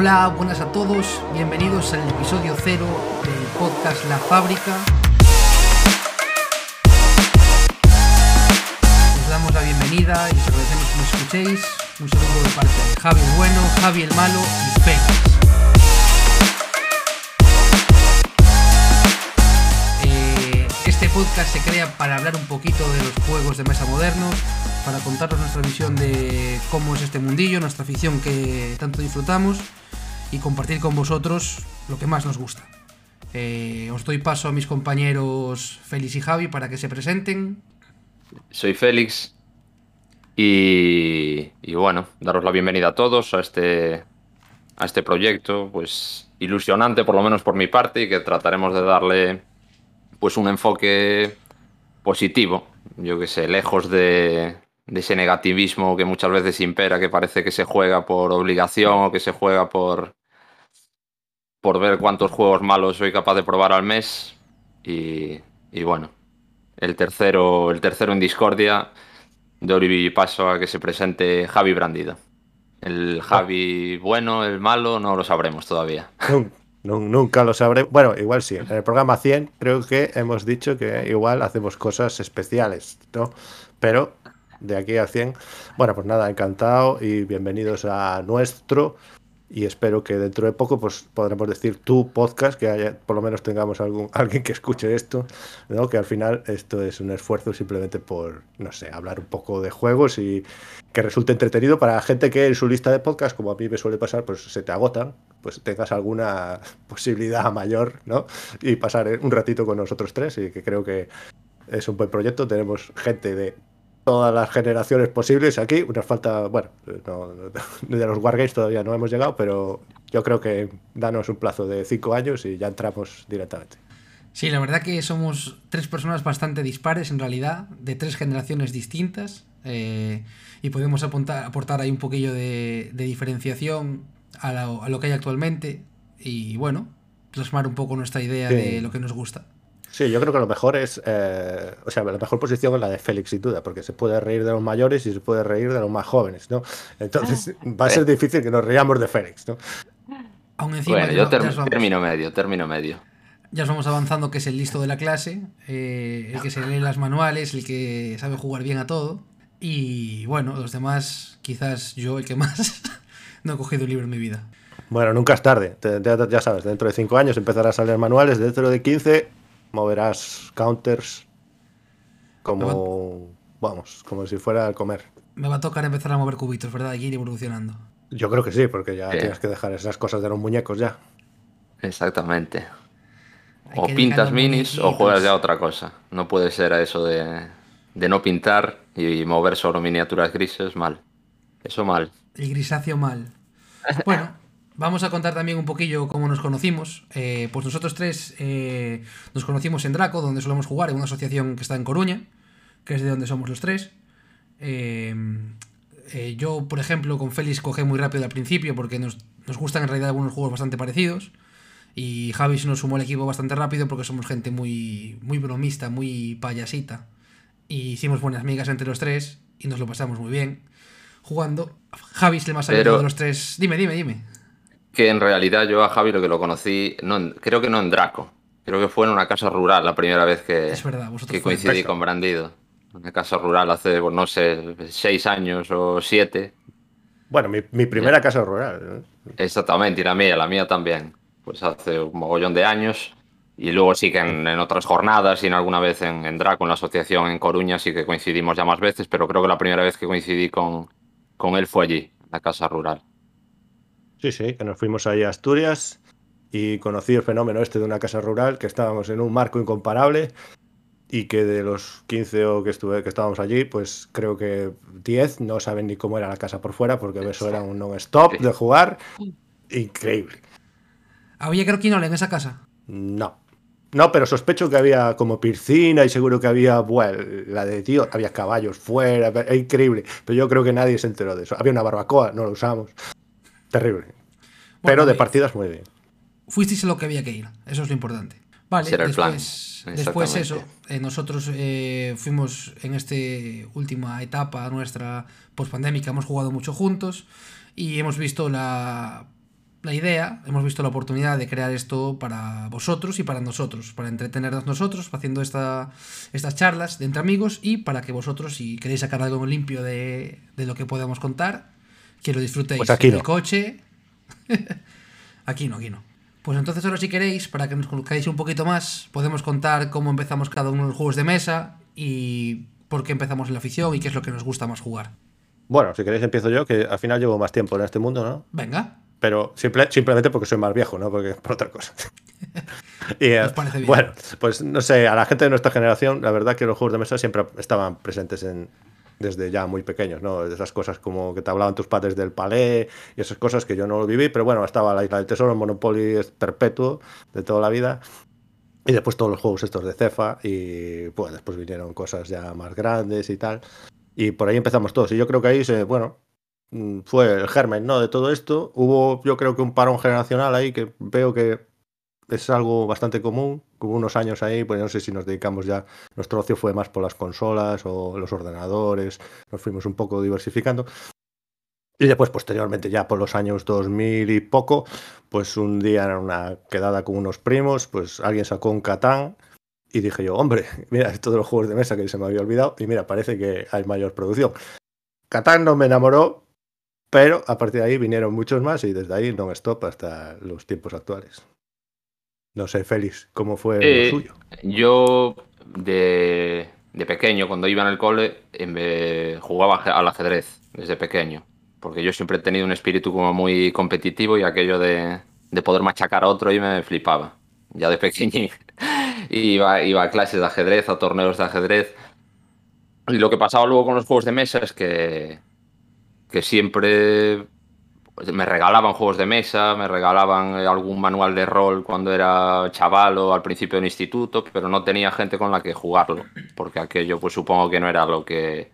Hola, buenas a todos, bienvenidos al episodio cero del podcast La Fábrica. Os damos la bienvenida y os agradecemos que nos escuchéis. Un saludo de parte de Javi el Bueno, Javi el Malo y Félix. Eh, Este podcast se crea para hablar un poquito de los juegos de mesa modernos, para contaros nuestra visión de cómo es este mundillo, nuestra afición que tanto disfrutamos y compartir con vosotros lo que más nos gusta. Eh, os doy paso a mis compañeros Félix y Javi para que se presenten. Soy Félix y, y bueno, daros la bienvenida a todos a este, a este proyecto, pues ilusionante por lo menos por mi parte y que trataremos de darle pues un enfoque positivo, yo que sé, lejos de, de ese negativismo que muchas veces impera, que parece que se juega por obligación o que se juega por, por ver cuántos juegos malos soy capaz de probar al mes. Y, y bueno, el tercero, el tercero en discordia, doy paso a que se presente Javi Brandido. El Javi bueno, el malo, no lo sabremos todavía. Nun- nun- Nunca lo sabré. Bueno, igual sí. En el programa 100 creo que hemos dicho que igual hacemos cosas especiales, ¿no? Pero de aquí a 100. Bueno, pues nada, encantado y bienvenidos a nuestro. Y espero que dentro de poco pues podremos decir tu podcast, que haya- por lo menos tengamos algún, alguien que escuche esto, ¿no? Que al final esto es un esfuerzo simplemente por, no sé, hablar un poco de juegos y que resulte entretenido para la gente que en su lista de podcast, como a mí me suele pasar, pues se te agotan, pues tengas alguna posibilidad mayor, ¿no? Y pasar un ratito con nosotros tres y que creo que es un buen proyecto. Tenemos gente de todas las generaciones posibles aquí. Nos falta, bueno, no- no- de los Wargames todavía no hemos llegado, pero yo creo que danos un plazo de cinco años y ya entramos directamente. Sí, la verdad que somos tres personas bastante dispares en realidad, de tres generaciones distintas, eh, y podemos apuntar- aportar ahí un poquillo de, de diferenciación a lo, a lo que hay actualmente, y bueno, plasmar un poco nuestra idea Sí. de lo que nos gusta. Sí, yo creo que lo mejor es, eh, o sea, la mejor posición es la de Félix, sin duda, porque se puede reír de los mayores y se puede reír de los más jóvenes, ¿no? Entonces va a ser difícil que nos reíamos de Félix, ¿no? Aún encima Bueno, ya, yo ter- os vamos, término medio, término medio. ya os vamos avanzando que es el listo de la clase, eh, el que se lee las manuales, el que sabe jugar bien a todo, y bueno, los demás, quizás yo el que más no he cogido un libro en mi vida. Bueno, nunca es tarde, te- ya, ya sabes, dentro de cinco años empezarás a leer manuales, dentro de 15 moverás counters como, vamos, como si fuera a comer. Me va a tocar empezar a mover cubitos, ¿verdad? Y ir evolucionando. Yo creo que sí, porque ya tienes que dejar esas cosas de los muñecos ya. Exactamente. Hay O pintas minis o juegas ya otra cosa. No puede ser a eso de, de no pintar y mover solo miniaturas grises, mal. Eso mal. El grisáceo mal. Bueno, vamos a contar también un poquillo cómo nos conocimos. Eh, pues nosotros tres eh, nos conocimos en Draco, donde solemos jugar, en una asociación que está en Coruña, que es de donde somos los tres. Eh, yo, por ejemplo, con Félix cogí muy rápido al principio porque nos, nos gustan en realidad algunos juegos bastante parecidos. Y Javi se nos sumó al equipo bastante rápido porque somos gente muy, muy bromista, muy payasita. Y hicimos buenas migas entre los tres y nos lo pasamos muy bien jugando. Javi es el más Pero- de los tres. Dime, dime, dime. Que en realidad yo a Javi lo que lo conocí, no creo que no en Draco. Creo que fue en una casa rural la primera vez que, Es verdad, que coincidí con Brandido. Una casa rural hace, pues, no sé, seis años o siete. Bueno, mi, mi primera casa rural. ¿no? Exactamente, y la mía, la mía también. Pues hace un mogollón de años. Y luego sí que en, en otras jornadas y en alguna vez en, en Draco, en la asociación en Coruña, sí que coincidimos ya más veces, pero creo que la primera vez que coincidí con, con él fue allí, en la casa rural. Sí, sí, que nos fuimos ahí a Asturias y conocí el fenómeno este de una casa rural, que estábamos en un marco incomparable y que de los 15 o que, estuve, que estábamos allí, pues creo que 10 no saben ni cómo era la casa por fuera, porque eso era un non-stop de jugar. Increíble. Había creo que en esa casa. No. No, pero sospecho que había como piscina y seguro que había, bueno, la de tío, había caballos fuera, era increíble. Pero yo creo que nadie se enteró de eso. Había una barbacoa, no lo usamos. Terrible. pero de eh, partidas muy bien. Fuisteis a lo que había que ir. Eso es lo importante. Vale, Ese era el plan. después, después eso, eh, nosotros eh, fuimos en esta última etapa nuestra pospandémica, hemos jugado mucho juntos y hemos visto la la idea, hemos visto la oportunidad de crear esto para vosotros y para nosotros, para entretenernos nosotros haciendo esta, estas charlas de entre amigos y para que vosotros, si queréis sacar algo limpio de, de lo que podamos contar, que lo disfrutéis Pues aquí en no. el coche. aquí no, aquí no. Pues entonces ahora si queréis, para que nos conozcáis un poquito más, podemos contar cómo empezamos cada uno de los juegos de mesa y por qué empezamos en la afición y qué es lo que nos gusta más jugar. Bueno, si queréis empiezo yo, que al final llevo más tiempo en este mundo, ¿no? Venga, Pero simple- simplemente porque soy más viejo, ¿no? Porque por otra cosa. y, eh, Nos parece bien. Bueno, pues no sé, a la gente de nuestra generación, la verdad que los juegos de mesa siempre estaban presentes en desde ya muy pequeños, ¿no? De esas cosas como que te hablaban tus padres del palé y esas cosas que yo no lo viví, pero bueno, estaba la Isla del Tesoro, el Monopoly es perpetuo de toda la vida. Y después todos los juegos estos de Cefa y pues después vinieron cosas ya más grandes y tal. Y por ahí empezamos todos. Y yo creo que ahí se, bueno, mm, fue el germen, ¿no? De todo esto. Hubo, yo creo que un parón generacional ahí que veo que es algo bastante común. Hubo unos años ahí, pues no sé si nos dedicamos ya, nuestro ocio fue más por las consolas o los ordenadores, nos fuimos un poco diversificando. Y después, posteriormente, ya por los años 2000 y poco, pues un día en una quedada con unos primos, pues alguien sacó un Catán y dije yo, hombre, mira, todos los juegos de mesa que se me había olvidado y mira, parece que hay mayor producción. Catán no me enamoró, pero a partir de ahí vinieron muchos más y desde ahí no me stop hasta los tiempos actuales. No sé, Félix, ¿cómo fue Eh, lo suyo? Yo, de, de pequeño, cuando iba en el cole, eh, jugaba al ajedrez desde pequeño. Porque yo siempre he tenido un espíritu como muy competitivo y aquello de, de poder machacar a otro y me flipaba. Ya de pequeño iba, iba a clases de ajedrez, a torneos de ajedrez. Y lo que pasaba luego con los juegos de mesa es que, que siempre pues, me regalaban juegos de mesa, me regalaban eh, algún manual de rol cuando era chaval o al principio del instituto, pero no tenía gente con la que jugarlo, porque aquello pues supongo que no era lo que,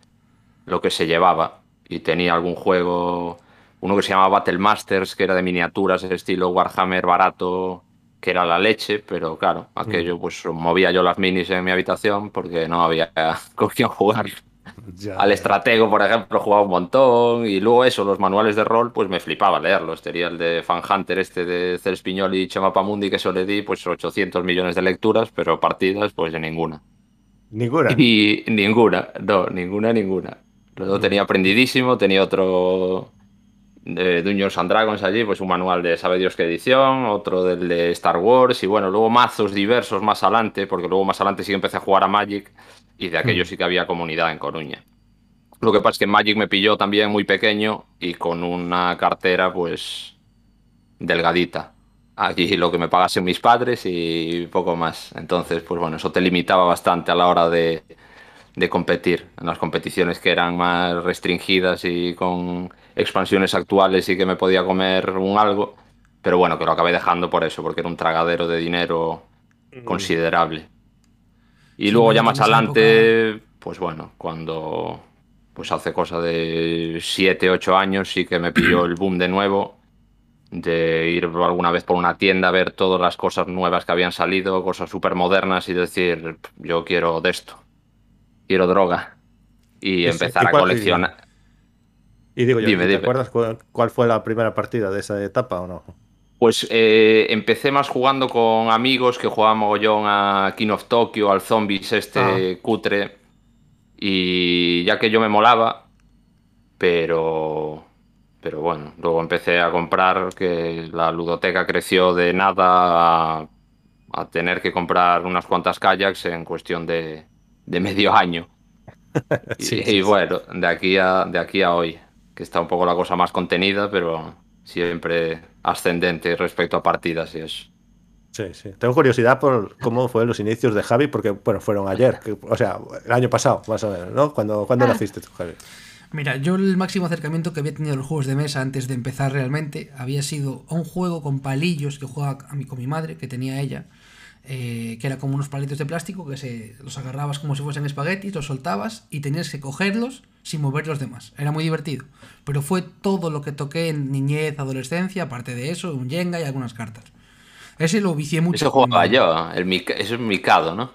lo que se llevaba. Y tenía algún juego, uno que se llamaba Battle Masters, que era de miniaturas, estilo Warhammer barato, que era la leche, pero claro, aquello pues movía yo las minis en mi habitación porque no había con quién jugar. Ya, Al estratego, por ejemplo, jugaba un montón. Y luego eso, los manuales de rol, pues me flipaba leerlos. Tenía el de Fan Hunter, este de Cels Piñol y Chema Pamundi, que eso le di pues 800 millones de lecturas, pero partidas, pues de ninguna. Ninguna. Y ninguna, no, ninguna, ninguna. Lo tenía aprendidísimo, tenía otro de Dungeons and Dragons allí, pues un manual de sabe Dios qué edición, otro del de Star Wars y bueno, luego mazos diversos más adelante, porque luego más adelante sí que empecé a jugar a Magic y de aquello sí que había comunidad en Coruña. Lo que pasa es que Magic me pilló también muy pequeño y con una cartera pues delgadita. Allí lo que me pagasen mis padres y poco más. Entonces, pues bueno, eso te limitaba bastante a la hora de, de competir. En las competiciones que eran más restringidas y con expansiones actuales y que me podía comer un algo. Pero bueno, que lo acabé dejando por eso, porque era un tragadero de dinero considerable. Y Sí, luego ya más adelante, pues bueno, cuando pues hace cosa de 7, 8 años sí que me pilló el boom de nuevo de ir alguna vez por una tienda a ver todas las cosas nuevas que habían salido, cosas súper modernas y decir, yo quiero de esto, quiero droga. Y Ese- empezar ¿y a coleccionar. Y digo yo, Dime, ¿te dime. acuerdas cuál, cuál fue la primera partida de esa etapa o no? Pues eh, empecé más jugando con amigos que jugaban mogollón a King of Tokyo, al Zombies este cutre. Y ya que yo me molaba, pero. Pero bueno, luego empecé a comprar que la ludoteca creció de nada a, a tener que comprar unas cuantas kayaks en cuestión de, de medio año. Y, Sí, y sí, bueno, de aquí, a, de aquí a hoy, que está un poco la cosa más contenida, pero siempre ascendente respecto a partidas y eso. Sí, sí. Tengo curiosidad por cómo fueron los inicios de Javi, porque bueno, fueron ayer, que- o sea, el año pasado, más o menos, ¿no? Cuando, ¿cuándo naciste tú, Javi? Mira, yo el máximo acercamiento que había tenido a los juegos de mesa antes de empezar realmente había sido a un juego con palillos que jugaba a mí, con mi madre, que tenía ella, eh, que era como unos palitos de plástico que se los agarrabas como si fuesen espaguetis, los soltabas y tenías que cogerlos sin mover los demás. Era muy divertido. Pero fue todo lo que toqué en niñez, adolescencia, aparte de eso, un Jenga y algunas cartas. Ese lo vicié mucho. Eso jugaba cuando- yo, el eso es Mikado, ¿no?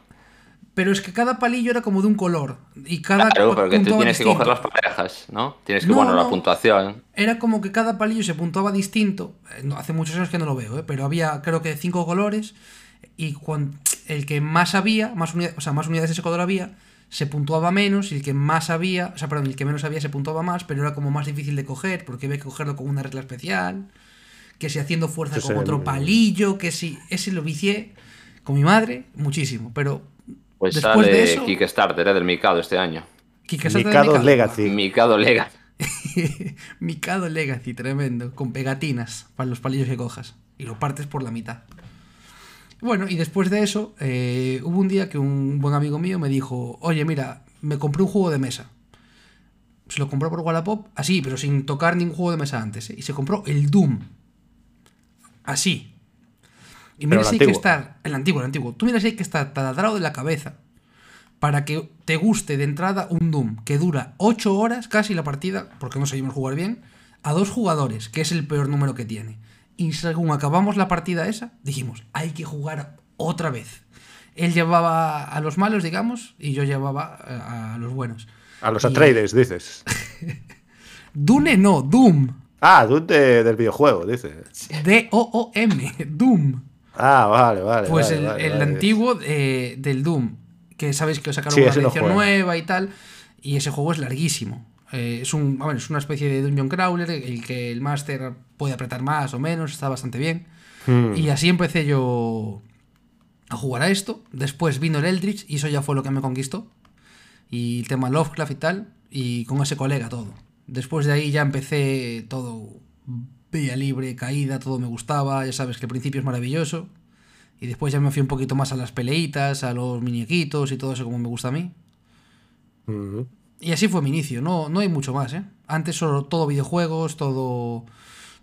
Pero es que cada palillo era como de un color. Y cada Claro, porque tú puntuaba tienes que distinto. coger las parejas, ¿no? Tienes que, No, bueno, la puntuación. Era como que cada palillo se puntuaba distinto. Eh, no, hace muchos años que no lo veo, ¿eh? pero había creo que cinco colores. Y cuan- el que más había, más unidades, o sea, más unidades de ese color había, se puntuaba menos. Y el que más había, o sea, perdón, el que menos había se puntuaba más, pero era como más difícil de coger, porque había que cogerlo con una regla especial. Que si haciendo fuerza Ese con otro palillo, que si. Ese lo vicié con mi madre muchísimo. Pero Pues después sale de eso. Kickstarter ¿eh? del Mikado este año. Kickstarter Mikado Mikado. Legacy. Mikado Legacy. Mikado Legacy, tremendo, con pegatinas para los palillos que cojas. Y lo partes por la mitad. Bueno, y después de eso, eh, hubo un día que un buen amigo mío me dijo, oye, mira, me compré un juego de mesa. Se lo compró por Wallapop, así, pero sin tocar ningún juego de mesa antes. ¿eh? Y se compró el Doom. Así. Y mira si hay que estar, el antiguo, el antiguo. Tú mira si hay que estar taladrado de la cabeza para que te guste de entrada un Doom que dura 8 horas casi la partida, porque no sabemos jugar bien, a dos jugadores, que es el peor número que tiene. Y según acabamos la partida esa, dijimos, hay que jugar otra vez. Él llevaba a los malos, digamos, y yo llevaba eh, a los buenos. A los Y- Atreides, dices. Dune no, Doom. Ah, de- del videojuego, dices. D-O-O-M, Doom. Ah, vale, vale. Pues vale, el, vale, el vale. antiguo eh, del Doom, que sabéis que sacaron Sí, una no edición nueva y tal, y ese juego es larguísimo. Eh, es, un, ver, es una especie de dungeon crawler, el que el máster puede apretar más o menos, está bastante bien. Hmm. Y así empecé yo a jugar a esto. Después vino el Eldritch y eso ya fue lo que me conquistó. Y el tema Lovecraft y tal, y con ese colega todo. Después de ahí ya empecé todo vía libre, caída, todo me gustaba, ya sabes que el principio es maravilloso. Y después ya me fui un poquito más a las peleitas, a los muñequitos y todo eso como me gusta a mí. Mm. Y así fue mi inicio, no, no hay mucho más, ¿eh? Antes solo todo videojuegos, todo,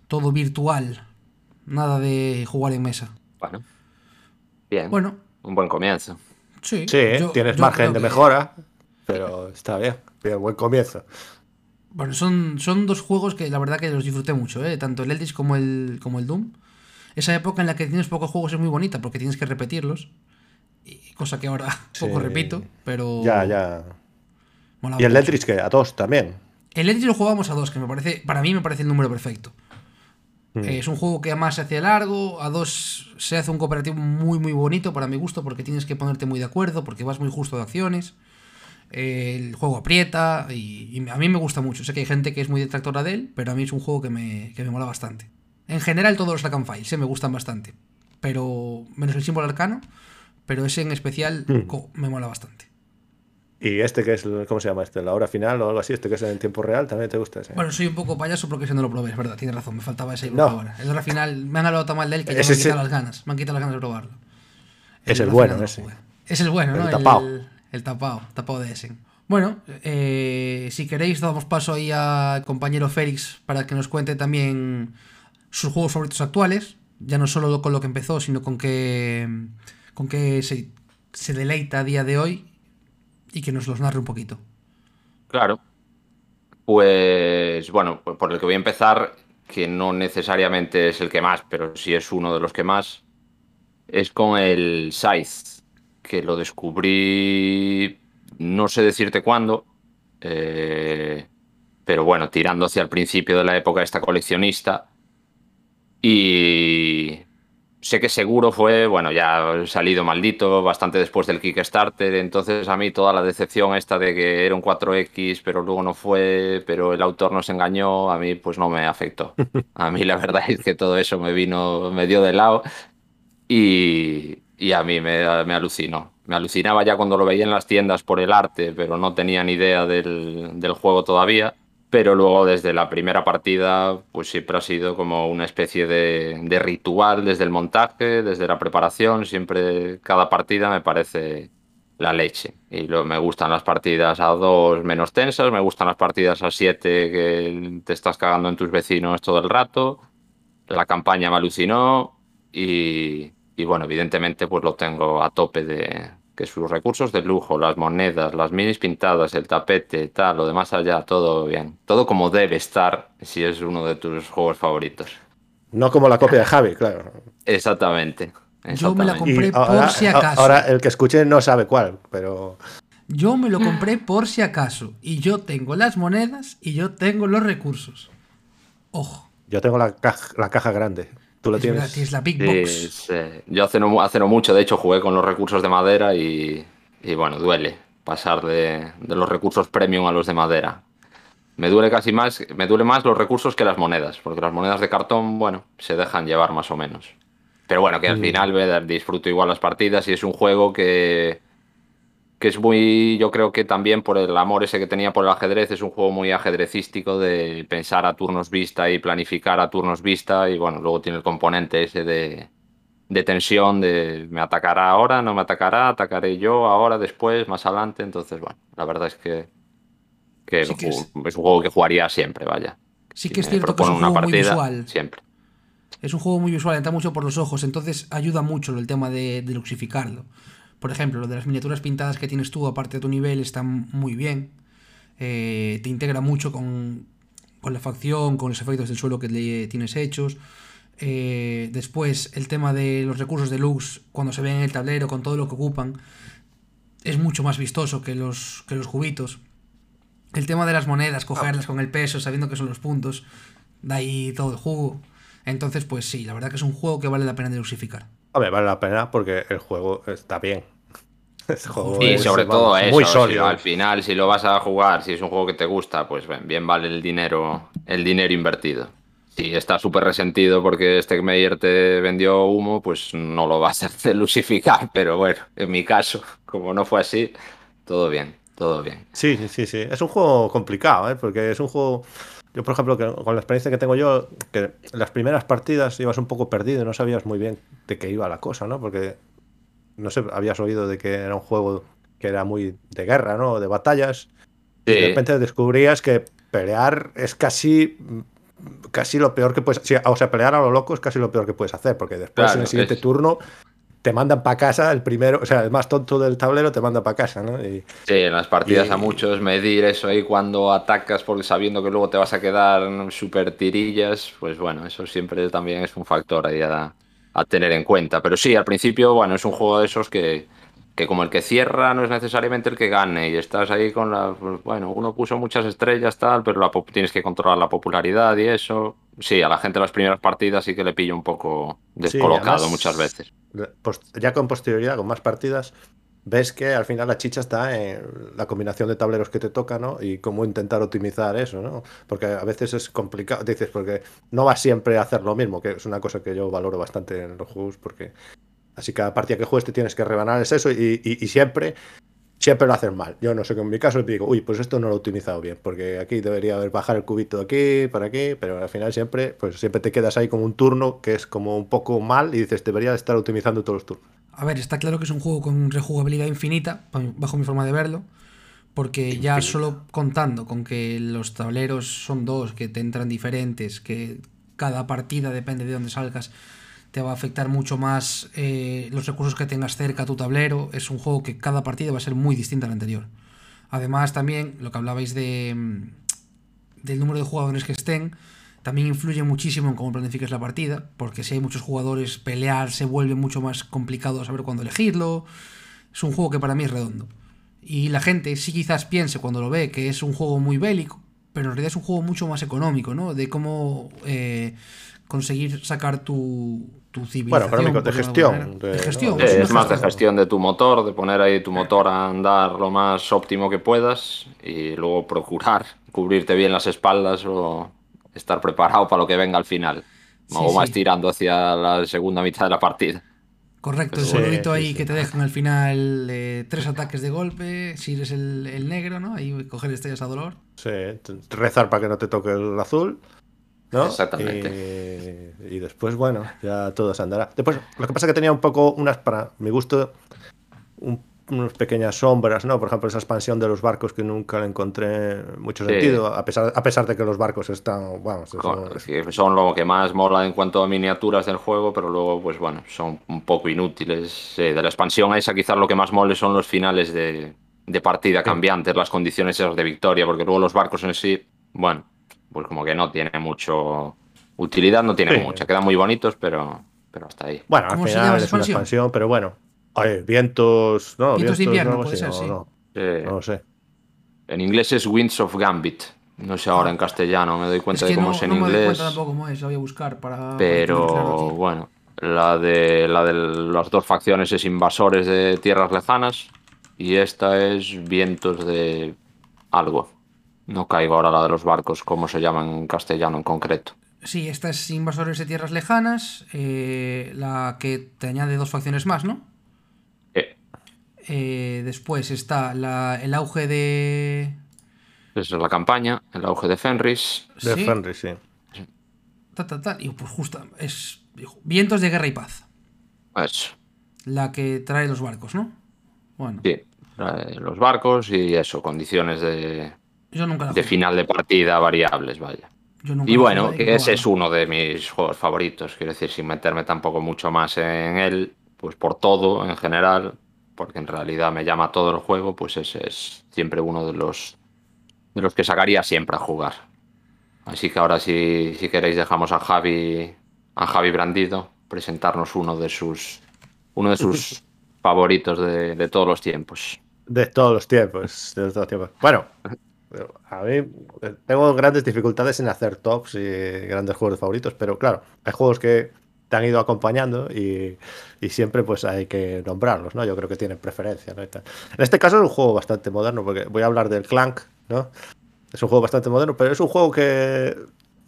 todo virtual, nada de jugar en mesa. Bueno. Bien. Bueno, Un buen comienzo. sí. Sí, ¿eh? yo- tienes yo margen de que- mejora, pero está bien. Bien, buen comienzo. Bueno, son, son dos juegos que la verdad que los disfruté mucho, ¿eh? Tanto el Eldritch como el, como el Doom. Esa época en la que tienes pocos juegos es muy bonita porque tienes que repetirlos. Y cosa que ahora poco repito, pero... Ya, ya. Molaba Y el. Letris, que a dos también. El Eldritch lo jugábamos a dos, que me parece, para mí me parece el número perfecto. Mm. Eh, es un juego que además se hace largo, a dos se hace un cooperativo muy muy bonito para mi gusto porque tienes que ponerte muy de acuerdo, porque vas muy justo de acciones. Eh, el juego aprieta y, y a mí me gusta mucho. Sé que hay gente que es muy detractora de él, pero a mí es un juego que me, que me mola bastante. En general todos los Rack Files me gustan bastante, pero menos el símbolo arcano, pero ese en especial Mm. me mola bastante. Y este que es, ¿cómo se llama este? La hora final o algo así, este que es en tiempo real, también te gusta ese. Bueno, soy un poco payaso porque ese no lo probé, es verdad, tienes razón, me faltaba ese No. ahora. El hora final, me han hablado tan mal de él que ya Ese me han quitado sí. las ganas, me han quitado las ganas de probarlo. Es el bueno, no ese. Es el bueno, El ¿no? tapao. El, el tapao, tapao de Essen. Bueno, eh, si queréis damos paso ahí al compañero Félix para que nos cuente también sus juegos favoritos actuales, ya no solo con lo que empezó, sino con que, con que se, se deleita a día de hoy y que nos los narre un poquito. Claro. Pues bueno, pues por el que voy a empezar, que no necesariamente es el que más, pero sí es uno de los que más, es con el Scythe, que lo descubrí, no sé decirte cuándo, eh, pero bueno, tirando hacia el principio de la época esta coleccionista. Y sé que seguro fue, bueno, ya salido maldito bastante después del Kickstarter, entonces a mí toda la decepción esta de que era un 4X, pero luego no fue, pero el autor nos engañó, a mí pues no me afectó. A mí la verdad es que todo eso me vino, me dio de lado y, y a mí me, me alucinó. Me alucinaba ya cuando lo veía en las tiendas por el arte, pero no tenía ni idea del, del juego todavía. Pero luego desde la primera partida, pues siempre ha sido como una especie de, ritual desde el montaje, desde la preparación. Siempre cada partida me parece la leche. Y me gustan las partidas a dos menos tensas, me gustan las partidas a siete que te estás cagando en tus vecinos todo el rato. La campaña me alucinó y, y bueno, evidentemente pues lo tengo a tope de que sus recursos de lujo, las monedas, las minis pintadas, el tapete, tal, lo demás allá, todo bien. Todo como debe estar si es uno de tus juegos favoritos. No como la copia de Javi, claro. Exactamente. Yo me la compré Y ahora, por si acaso. ahora el que escuche no sabe cuál, pero Yo me lo compré por si acaso. Y yo tengo las monedas y yo tengo los recursos. Ojo. yo tengo la caja, la caja grande. Tú verdad, tienes. tienes la Big Box. sí. Yo hace no, hace no mucho, de hecho, jugué con los recursos de madera y, y bueno, duele pasar de, de los recursos premium a los de madera. Me duele casi más, me duele más los recursos que las monedas, porque las monedas de cartón, bueno, se dejan llevar más o menos. Pero bueno, que al final ve, disfruto igual las partidas y es un juego que, que es muy, yo creo que también por el amor ese que tenía por el ajedrez, es un juego muy ajedrecístico de pensar a turnos vista y planificar a turnos vista y bueno, luego tiene el componente ese de, de tensión de me atacará ahora, no me atacará, atacaré yo ahora, después, más adelante, entonces bueno, la verdad es que, que Sí que es, es- un- juego que jugaría siempre, vaya. Sí Si que es cierto que es un juego muy visual. siempre. Es un juego muy visual, entra mucho por los ojos, entonces ayuda mucho el tema de, de luxificarlo. Por ejemplo, lo de las miniaturas pintadas que tienes tú, aparte de tu nivel, está muy bien. Eh, te integra mucho con, con la facción, con los efectos del suelo que le tienes hechos. Eh, después, el tema de los recursos deluxe, cuando se ven en el tablero, con todo lo que ocupan, es mucho más vistoso que los, que los cubitos. El tema de las monedas, cogerlas con el peso, sabiendo que son los puntos, da ahí todo el jugo. Entonces, pues sí, la verdad que es un juego que vale la pena deluxificar. Hombre, vale la pena porque el juego está bien. Este juego Y es, sobre vamos, todo eso, muy si sólido. al final, si lo vas a jugar, si es un juego que te gusta, pues bien, bien vale el dinero, el dinero invertido. Si estás súper resentido porque este Meyer te vendió humo, pues no lo vas a hacer lucificar. Pero bueno, en mi caso, como no fue así, todo bien, todo bien. Sí, sí, sí, sí. Es un juego complicado, ¿eh? porque es un juego. Yo, por ejemplo, que con la experiencia que tengo yo, que en las primeras partidas ibas un poco perdido, no sabías muy bien de qué iba la cosa, ¿no? Porque, no sé, habías oído de que era un juego que era muy de guerra, ¿no? De batallas. Y de repente descubrías que pelear es casi. Casi lo peor que puedes. o sea, pelear a lo loco es casi lo peor que puedes hacer, porque después Claro, en el siguiente es- turno te mandan para casa el primero, o sea, el más tonto del tablero te manda para casa, ¿no? Y, Sí, en las partidas Y- a muchos medir eso ahí cuando atacas porque sabiendo que luego te vas a quedar súper tirillas, pues bueno, eso siempre también es un factor ahí a, a tener en cuenta. Pero sí, al principio, bueno, es un juego de esos que, que como el que cierra no es necesariamente el que gane y estás ahí con la... pues, bueno, uno puso muchas estrellas tal, pero la tienes que controlar la popularidad y eso. Sí, a la gente las primeras partidas sí que le pillo un poco descolocado además, muchas veces. Ya con posterioridad, con más partidas, ves que al final la chicha está en la combinación de tableros que te toca, ¿no? Y cómo intentar optimizar eso, ¿no? Porque a veces es complicado, dices, porque no vas siempre a hacer lo mismo, que es una cosa que yo valoro bastante en los juegos, porque así cada partida que juegues te tienes que rebanar es eso y siempre, siempre lo haces mal. Yo no sé, en mi caso te digo, uy, pues esto no lo he optimizado bien, porque aquí debería haber bajar el cubito de aquí, para aquí, pero al final siempre, pues siempre te quedas ahí con un turno que es como un poco mal y dices, debería estar optimizando todos los turnos. A ver, está claro que es un juego con rejugabilidad infinita, bajo mi forma de verlo, porque ya solo contando con que los tableros son dos, que te entran diferentes, que cada partida, depende de dónde salgas, te va a afectar mucho más eh, los recursos que tengas cerca a tu tablero, es un juego que cada partida va a ser muy distinta a la anterior. Además, también lo que hablabais de, mm, del número de jugadores que estén, también influye muchísimo en cómo planifiques la partida, porque si hay muchos jugadores, pelear se vuelve mucho más complicado saber cuándo elegirlo. Es un juego que para mí es redondo. Y la gente sí quizás piense cuando lo ve que es un juego muy bélico, pero en realidad es un juego mucho más económico, ¿no? De cómo eh, conseguir sacar tu, tu civilización. económico, de por alguna gestión, de- De, gestión. es más de gestión. de tu motor, de poner ahí tu motor a andar lo más óptimo que puedas y luego procurar cubrirte bien las espaldas o estar preparado para lo que venga al final. Sí, o más sí. tirando hacia la segunda mitad de la partida. Correcto, el Sí, saludito sí, ahí sí. que te dejan al final eh, tres ataques de golpe, si eres el, el negro, ¿no? Ahí coger estrellas a dolor. Sí, rezar para que no te toque el azul. ¿No? Exactamente. Y, y después, bueno, ya todo se andará. Después, lo que pasa es que tenía un poco unas, para mi gusto, un- unas pequeñas sombras, ¿no? Por ejemplo, esa expansión de los barcos que nunca le encontré mucho Sí. sentido, a pesar, a pesar de que los barcos están, eso- Con- que son lo que más mola en cuanto a miniaturas del juego, pero luego, pues bueno, son un poco inútiles. Sí, de la expansión esa quizás lo que más mole son los finales de, de partida cambiantes, las condiciones esas de victoria, porque luego los barcos en sí, bueno, pues como que no tienen mucho utilidad, no tienen Sí. mucha, quedan muy bonitos, pero, pero hasta ahí. Bueno, al ¿Cómo se final llama es esa una expansión? expansión, pero bueno. Oye, vientos. No, Vientos de invierno, algo puede ser, no, sí. no, no lo sé. En inglés es Winds of Gambit. No sé ahora en castellano, me doy Es cuenta que de cómo no, es en no me doy inglés. cuenta tampoco cómo es, la voy a buscar para... Pero bueno, la de, la de las dos facciones es invasores de tierras lejanas y esta es vientos de algo. No caigo ahora la de los barcos, cómo se llama en castellano en concreto. Sí, esta es Invasores de Tierras Lejanas, eh, la que te añade dos facciones más, ¿no? Eh, Eh, después está la- el auge de... esa es la campaña, el auge de Fenris. De sí, Fenris, sí. ta, ta, ta, y pues justo, es Vientos de Guerra y Paz, Eso, la que trae los barcos, ¿no? Bueno, sí, eh, los barcos y eso, condiciones de, yo nunca la de final de partida variables, vaya. Yo nunca Y bueno, que ese es ¿no? uno de mis juegos favoritos, quiero decir, sin meterme tampoco mucho más en él, pues por todo en general, porque en realidad me llama todo el juego, pues ese es siempre uno de los de los que sacaría siempre a jugar. Así que ahora si, si queréis dejamos a Javi a Javi Brandido presentarnos uno de sus uno de sus favoritos de, de todos los tiempos. De todos los tiempos. De todos los tiempos. Bueno, a mí eh, tengo grandes dificultades en hacer tops y grandes juegos favoritos, pero claro, hay juegos que te han ido acompañando y, siempre pues hay que nombrarlos, ¿no? Yo creo que tienen preferencia, ¿no? En este caso es un juego bastante moderno, porque voy a hablar del Clank, ¿no? Es un juego bastante moderno, pero es un juego que,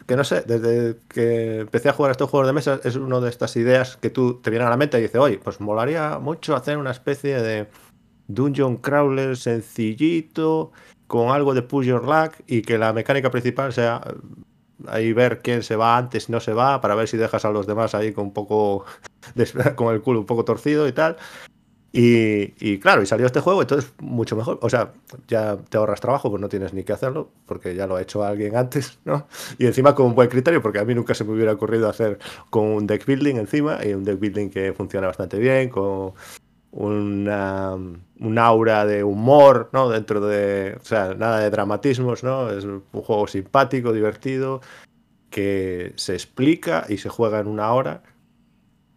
que no sé, desde que empecé a jugar a estos juegos de mesa, es una de estas ideas que tú te vienen a la mente y dices, oye, pues molaría mucho hacer una especie de dungeon crawler sencillito, con algo de push your luck y que la mecánica principal sea eh, ahí ver quién se va antes y no se va, para ver si dejas a los demás ahí con un poco, des- con el culo un poco torcido y tal. Y, y claro, y salió este juego, entonces mucho mejor. O sea, ya te ahorras trabajo, pues no tienes ni que hacerlo, porque ya lo ha hecho alguien antes, ¿no? Y encima con un buen criterio, porque a mí nunca se me hubiera ocurrido hacer con un deck building encima, y un deck building que funciona bastante bien, con una, un aura de humor, ¿no? Dentro de, o sea, nada de dramatismos, ¿no? Es un juego simpático, divertido, que se explica y se juega en una hora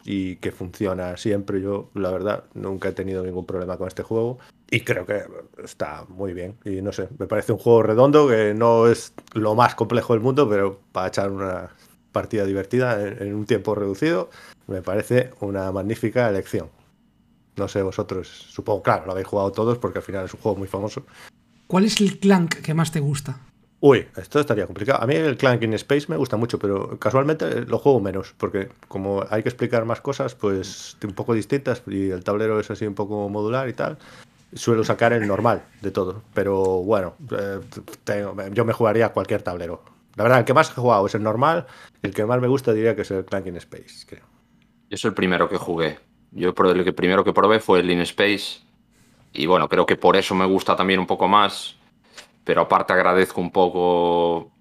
y que funciona siempre. Yo, la verdad, nunca he tenido ningún problema con este juego y creo que está muy bien. Y no sé, me parece un juego redondo que no es lo más complejo del mundo, pero para echar una partida divertida en, en un tiempo reducido, me parece una magnífica elección. No sé vosotros, supongo, claro, lo habéis jugado todos porque al final es un juego muy famoso. ¿Cuál es el clank que más te gusta? Uy, esto estaría complicado. A mí el Clank in Space me gusta mucho, pero casualmente lo juego menos, porque como hay que explicar más cosas, pues un poco distintas, y el tablero es así un poco modular y tal, suelo sacar el normal de todo. Pero bueno, eh, tengo- yo me jugaría a cualquier tablero. La verdad, el que más he jugado es el normal, el que más me gusta diría que es el Clank in Space, creo. Yo soy el primero que jugué. Yo el que primero que probé fue el In Space. Y bueno, creo que por eso me gusta también un poco más. Pero aparte agradezco un poco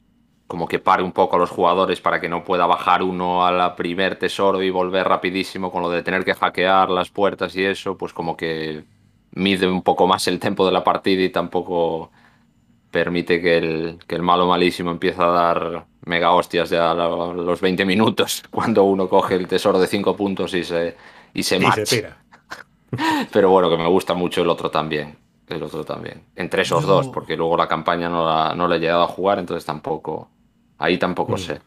como que pare un poco a los jugadores para que no pueda bajar uno al primer tesoro y volver rapidísimo con lo de tener que hackear las puertas y eso, pues como que mide un poco más el tempo de la partida y tampoco permite que el, que el malo malísimo empiece a dar mega hostias ya a lo- a los 20 minutos cuando uno coge el tesoro de 5 puntos y se, y se Y marcha. se tira. Pero bueno, que me gusta mucho el otro también. El otro también. Entre esos dos, porque luego la campaña no la, no la he llegado a jugar, entonces tampoco. Ahí Mm. tampoco sé.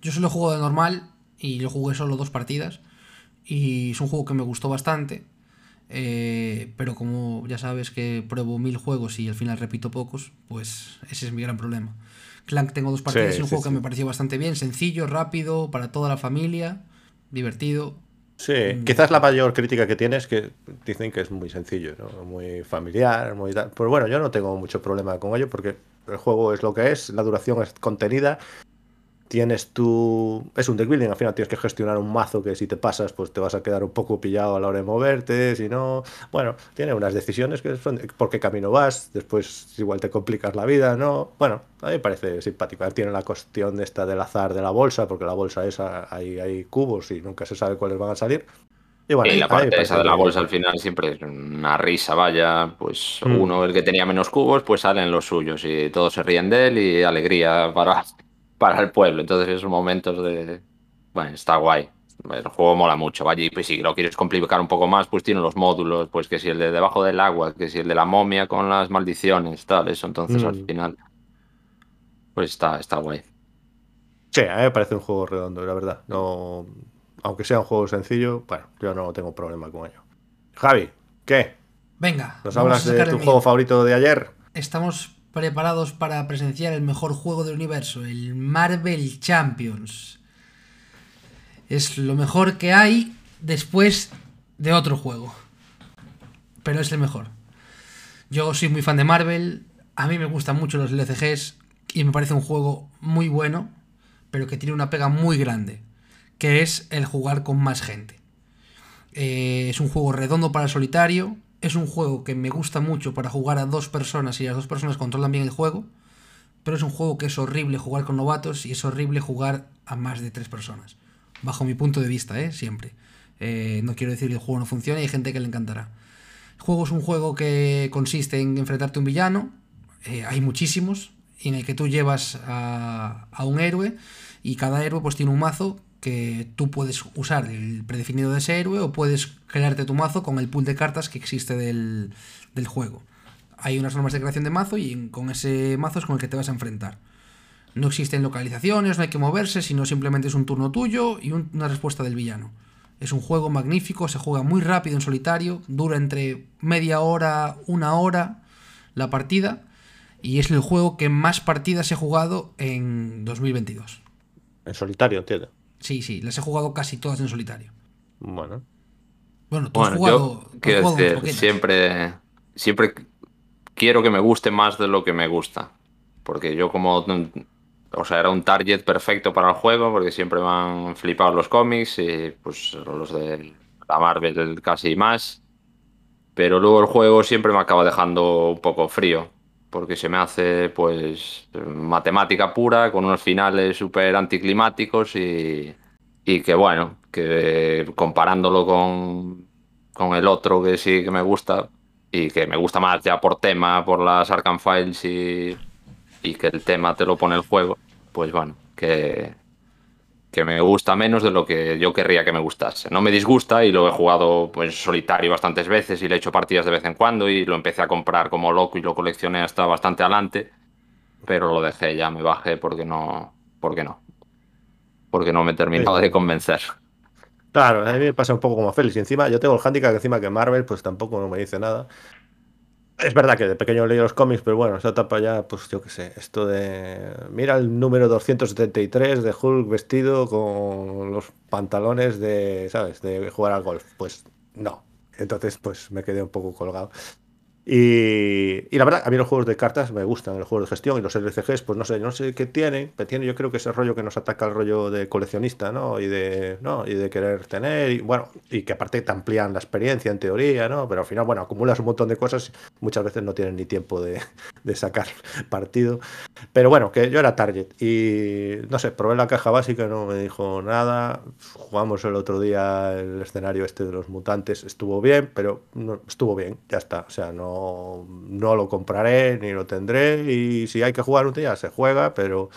Yo solo juego de normal y yo jugué solo dos partidas. Y es un juego que me gustó bastante. eh, pero como ya sabes que pruebo mil juegos y al final repito pocos, pues ese es mi gran problema. Clank tengo dos partidas Sí, y un sí, juego sí. que me pareció bastante bien, sencillo, rápido, para toda la familia, divertido. Sí, quizás la mayor crítica que tiene es que dicen que es muy sencillo, ¿no? muy familiar, muy tal. Pues bueno, yo no tengo mucho problema con ello porque el juego es lo que es, la duración es contenida. Tienes tu. Es un deck building, al final tienes que gestionar un mazo que si te pasas, pues te vas a quedar un poco pillado a la hora de moverte. Si no. Bueno, tiene unas decisiones que son por qué camino vas, después igual te complicas la vida, ¿no? Bueno, a mí me parece simpático. Tiene la cuestión esta del azar de la bolsa, porque la bolsa esa, hay, hay cubos y nunca se sabe cuáles van a salir. Y bueno, y la parte esa de la bolsa al final siempre es una risa, vaya. Pues Mm. uno, el que tenía menos cubos, pues salen los suyos y todos se ríen de él y alegría para, para el pueblo. Entonces esos momentos de. Bueno, está guay. el juego mola mucho. Vaya, y pues si lo quieres complicar un poco más, pues tiene los módulos, pues que si el de debajo del agua, que si el de la momia con las maldiciones, tal, eso. Entonces al Mm. final, pues está, está guay. Sí, a mí me parece un juego redondo, la verdad. No, aunque sea un juego sencillo, bueno, yo no tengo problema con ello. Javi, ¿qué? Venga, ¿Nos hablas de tu juego favorito de ayer? Estamos preparados para presenciar el mejor juego del universo, el Marvel Champions. Es lo mejor que hay después de otro juego. Pero es el mejor. Yo soy muy fan de Marvel, a mí me gustan mucho los LCGs y me parece un juego muy bueno, pero que tiene una pega muy grande, que es el jugar con más gente. Eh, es un juego redondo para el solitario. Es un juego que me gusta mucho para jugar a dos personas y las dos personas controlan bien el juego. Pero es un juego que es horrible jugar con novatos y es horrible jugar a más de tres personas. Bajo mi punto de vista, ¿eh? Siempre. Eh, no quiero decir que el juego no funcione y hay gente que le encantará. El juego es un juego que consiste en enfrentarte a un villano. eh, hay muchísimos. En el que tú llevas a, a un héroe y cada héroe pues tiene un mazo que tú puedes usar el predefinido de ese héroe o puedes crearte tu mazo con el pool de cartas que existe del, del juego. Hay unas normas de creación de mazo y con ese mazo es con el que te vas a enfrentar. No existen localizaciones, no hay que moverse, sino simplemente es un turno tuyo y un- una respuesta del villano. Es un juego magnífico, se juega muy rápido en solitario, dura entre media hora, una hora la partida y es el juego que más partidas he jugado en 2022. En solitario, entiendo. Sí, sí, las he jugado casi todas en solitario. Bueno, Bueno, tú has jugado. yo tú has quiero jugado decir, siempre, siempre quiero que me guste más de lo que me gusta. Porque yo como, o sea, era un target perfecto para el juego, porque siempre me han flipado los cómics y pues los de la Marvel casi más. Pero luego el juego siempre me acaba dejando un poco frío, porque se me hace pues matemática pura, con unos finales súper anticlimáticos y, y que bueno, que comparándolo con, con el otro que sí que me gusta y que me gusta más ya por tema, por las Arkham Files y, y que el tema te lo pone el juego, pues bueno, que, que me gusta menos de lo que yo querría que me gustase. No me disgusta y lo he jugado pues solitario bastantes veces y le he hecho partidas de vez en cuando y lo empecé a comprar como loco y lo coleccioné hasta bastante adelante, pero lo dejé ya, me bajé porque no, porque no, porque no me terminaba de convencer. claro, a mí me pasa un poco como a Félix. Y encima, yo tengo el handicap que encima que Marvel, pues tampoco no me dice nada. Es verdad que de pequeño leí los cómics, pero bueno, esa etapa ya, pues yo qué sé, esto de. Mira el número 273 de Hulk vestido con los pantalones de, ¿sabes?, de jugar al golf. Pues no. Entonces, pues me quedé un poco colgado. Y, la verdad, a mí los juegos de cartas me gustan, los juegos de gestión y los LCGs, pues no sé, no sé qué tienen, pero tiene yo creo que ese rollo que nos ataca el rollo de coleccionista, ¿no? Y de, ¿no? Y de querer tener, y bueno, y que aparte te amplían la experiencia en teoría, ¿no? Pero al final, bueno, acumulas un montón de cosas, muchas veces no tienen ni tiempo de, de sacar partido. Pero bueno, que yo era target y no sé, probé la caja básica, no me dijo nada. Jugamos el otro día el escenario este de los mutantes, estuvo bien, pero no, estuvo bien, ya está. O sea, no, no lo compraré ni lo tendré. Y si hay que jugar un día, se juega, pero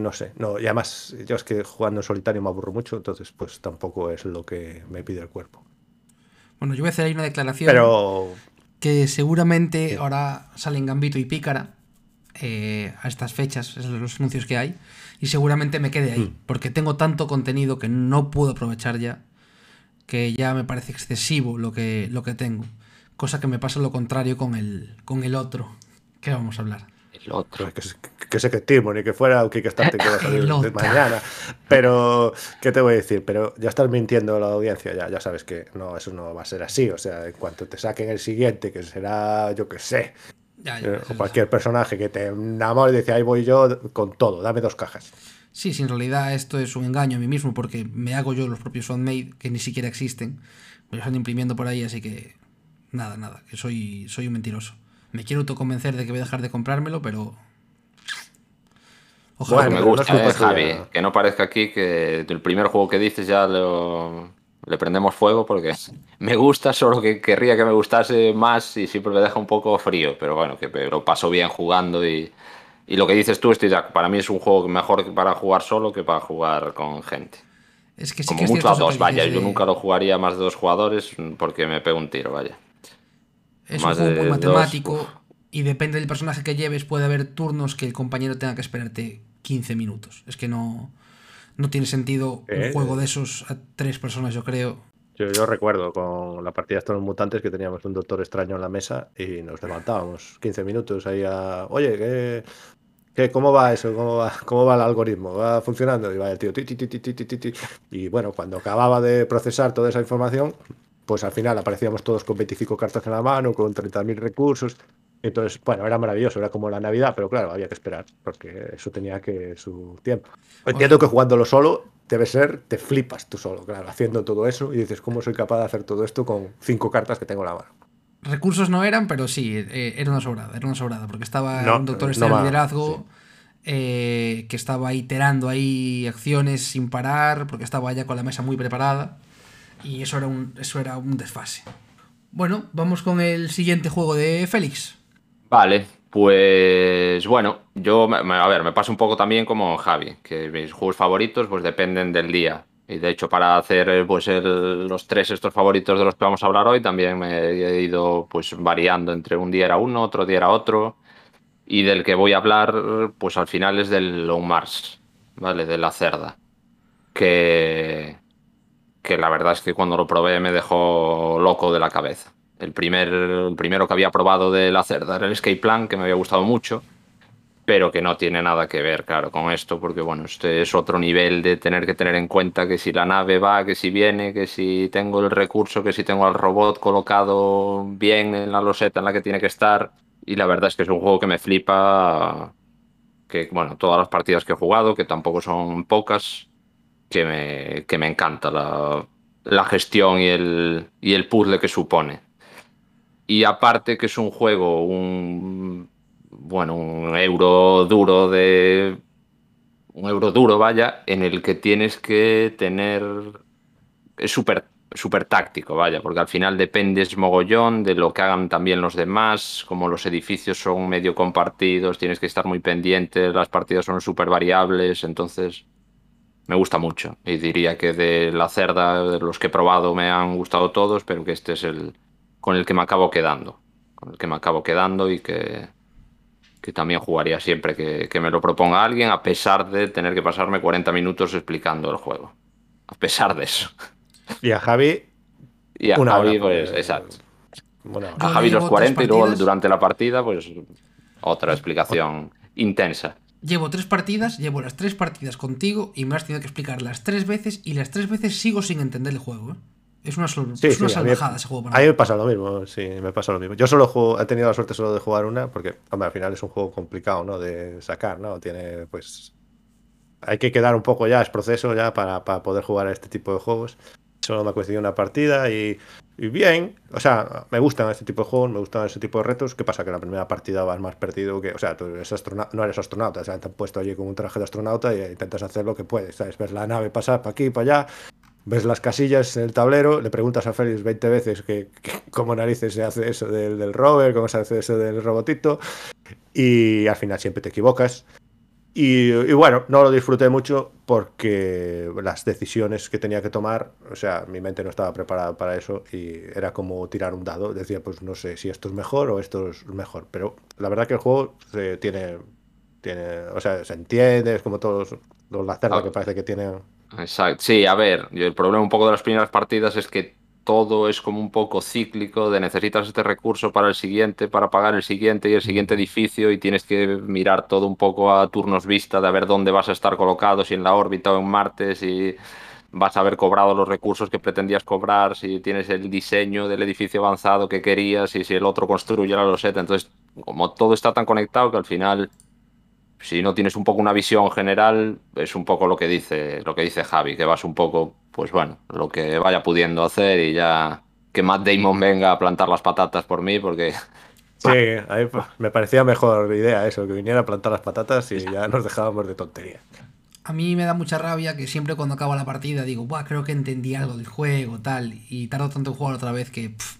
no sé. No, y además, yo es que jugando en solitario me aburro mucho, entonces pues tampoco es lo que me pide el cuerpo. Bueno, yo voy a hacer ahí una declaración Pero que seguramente ahora salen Gambito y Pícara eh, a estas fechas, es los anuncios que hay, y seguramente me quede ahí, porque tengo tanto contenido que no puedo aprovechar ya, que ya me parece excesivo lo que, lo que tengo. Cosa que me pasa lo contrario con el, con el otro. que vamos a hablar? El otro. que, se- que sé que Timo, ni que fuera un Kickstarter que va a salir de mañana. Pero, ¿qué te voy a decir? Pero ya estás mintiendo a la audiencia, ya, ya sabes que no, eso no va a ser así. O sea, en cuanto te saquen el siguiente, que será, yo qué sé, Ya, ya, eh, o cualquier personaje que te enamore y dice, ahí voy yo con todo, dame dos cajas. Sí, sí, en realidad esto es un engaño a mí mismo porque me hago yo los propios fanmade que ni siquiera existen. Me los están imprimiendo por ahí, así que nada, nada, que soy, soy un mentiroso. Me quiero autoconvencer de que voy a dejar de comprármelo, pero... Ojalá. Bueno, me no gusta, eh, Javi. Que no parezca aquí que el primer juego que dices ya lo- le prendemos fuego porque me gusta, solo que querría que me gustase más y siempre me deja un poco frío. Pero bueno, que lo paso bien jugando y, y lo que dices tú, estoy ac- para mí es un juego mejor para jugar solo que para jugar con gente. Es que sí Como que es mucho a dos, vaya. Yo nunca lo jugaría más de dos jugadores porque me pego un tiro, vaya. Es más un juego muy dos, matemático y depende del personaje que lleves, puede haber turnos que el compañero tenga que esperarte 15 minutos. Es que no, no tiene sentido Eh. un juego de esos a tres personas, yo creo. Yo, yo recuerdo con la partida de los mutantes que teníamos un doctor extraño en la mesa y nos levantábamos 15 minutos ahí a. Oye, ¿qué, qué- cómo va eso? ¿Cómo va, ¿Cómo va el algoritmo? ¿Va funcionando? Y va el tío. ti, ti, ti, ti, ti, ti, ti. Y bueno, cuando acababa de procesar toda esa información, pues al final aparecíamos todos con 25 cartas en la mano, con 30.000 recursos. Entonces, bueno, era maravilloso, era como la Navidad, pero claro, había que esperar, porque eso tenía que su tiempo. Entiendo que jugándolo solo debe ser, te flipas tú solo, claro, haciendo todo eso y dices, ¿cómo soy capaz de hacer todo esto con cinco cartas que tengo en la mano? Recursos no eran, pero sí, eh, era una sobrada, era una sobrada, porque estaba No, un doctor no de va, liderazgo eh, que estaba iterando ahí acciones sin parar, porque estaba ya con la mesa muy preparada, y eso era un, eso era un desfase. Bueno, vamos con el siguiente juego de Félix. Vale, pues bueno, yo, a ver, me pasa un poco también como Javi, que mis juegos favoritos pues dependen del día. Y de hecho para hacer eh, pues los tres estos favoritos de los que vamos a hablar hoy también me he ido pues variando entre un día era uno, otro día era otro. Y del que voy a hablar pues al final es del Long Mars, ¿vale? De la cerda. Que, que la verdad es que cuando lo probé me dejó loco de la cabeza. El, primer, primero que había probado de la cerda era el Escape Plan, que me había gustado mucho, pero que no tiene nada que ver, claro, con esto, porque bueno, este es otro nivel de tener que tener en cuenta que si la nave va, que si viene, que si tengo el recurso, que si tengo al robot colocado bien en la loseta en la que tiene que estar. Y la verdad es que es un juego que me flipa, que bueno, todas las partidas que he jugado, que tampoco son pocas, que me, que me encanta la, la gestión y el, y el puzzle que supone. Y aparte que es un juego, un bueno, un euro duro de un euro duro, vaya, en el que tienes que tener es súper táctico, vaya, porque al final dependes mogollón de lo que hagan también los demás, como los edificios son medio compartidos, tienes que estar muy pendiente, las partidas son súper variables, entonces me gusta mucho. Y diría que de la cerda, de los que he probado, me han gustado todos, pero que este es el con el que me acabo quedando. Con el que me acabo quedando y que, que también jugaría siempre que, que me lo proponga alguien, a pesar de tener que pasarme 40 minutos explicando el juego. A pesar de eso. Y a Javi, Y a Una Javi, hora, pues, eh, exacto. A Javi los tres 40 y luego durante la partida, pues otra explicación intensa. Llevo tres partidas, llevo las tres partidas contigo y me has tenido que explicar las tres veces y las tres veces sigo sin entender el juego. ¿eh? Es una, sol- Sí, es una sí, mí- salvajada ese juego para A mí. me pasa lo mismo, sí, me pasa lo mismo. Yo solo juego, he tenido la suerte solo de jugar una, porque hombre, al final es un juego complicado, ¿no? De sacar, ¿no? Tiene, pues. Hay que quedar un poco ya, es proceso ya para, para poder jugar a este tipo de juegos. Solo me ha coincidido una partida y, y bien. O sea, me gustan este tipo de juegos, me gustan ese tipo de retos. ¿Qué pasa? Que la primera partida vas más perdido que. O sea, tú eres astrona- no eres astronauta, o sea, te han puesto allí con un traje de astronauta y intentas hacer lo que puedes, ¿sabes? Ves la nave pasar para aquí, para allá, ves las casillas en el tablero, le preguntas a Félix 20 veces que cómo narices se hace eso del, del rover, cómo se hace eso del robotito, y al final siempre te equivocas. Y, y bueno, no lo disfruté mucho porque las decisiones que tenía que tomar, o sea, mi mente no estaba preparada para eso y era como tirar un dado. Decía, pues no sé si esto es mejor o esto es mejor. Pero la verdad que el juego se tiene, tiene, o sea, se entiende, es como todos los la cerda Ah. que parece que tienen Exacto. Sí, a ver, el problema un poco de las primeras partidas es que todo es como un poco cíclico, de necesitas este recurso para el siguiente, para pagar el siguiente y el siguiente edificio y tienes que mirar todo un poco a turnos vista de a ver dónde vas a estar colocado, si en la órbita o en Marte, si vas a haber cobrado los recursos que pretendías cobrar, si tienes el diseño del edificio avanzado que querías y si el otro construye la loseta. Entonces, como todo está tan conectado que al final si no tienes un poco una visión general, es un poco lo que dice, lo que dice Javi, que vas un poco, pues bueno, lo que vaya pudiendo hacer y ya que Matt Damon venga a plantar las patatas por mí, porque Sí, a mí pa- me parecía mejor idea eso, que viniera a plantar las patatas y ya nos dejábamos de tontería. A mí me da mucha rabia que siempre cuando acaba la partida digo, Buah, creo que entendí algo del juego, tal, y tardo tanto en jugar otra vez que pff,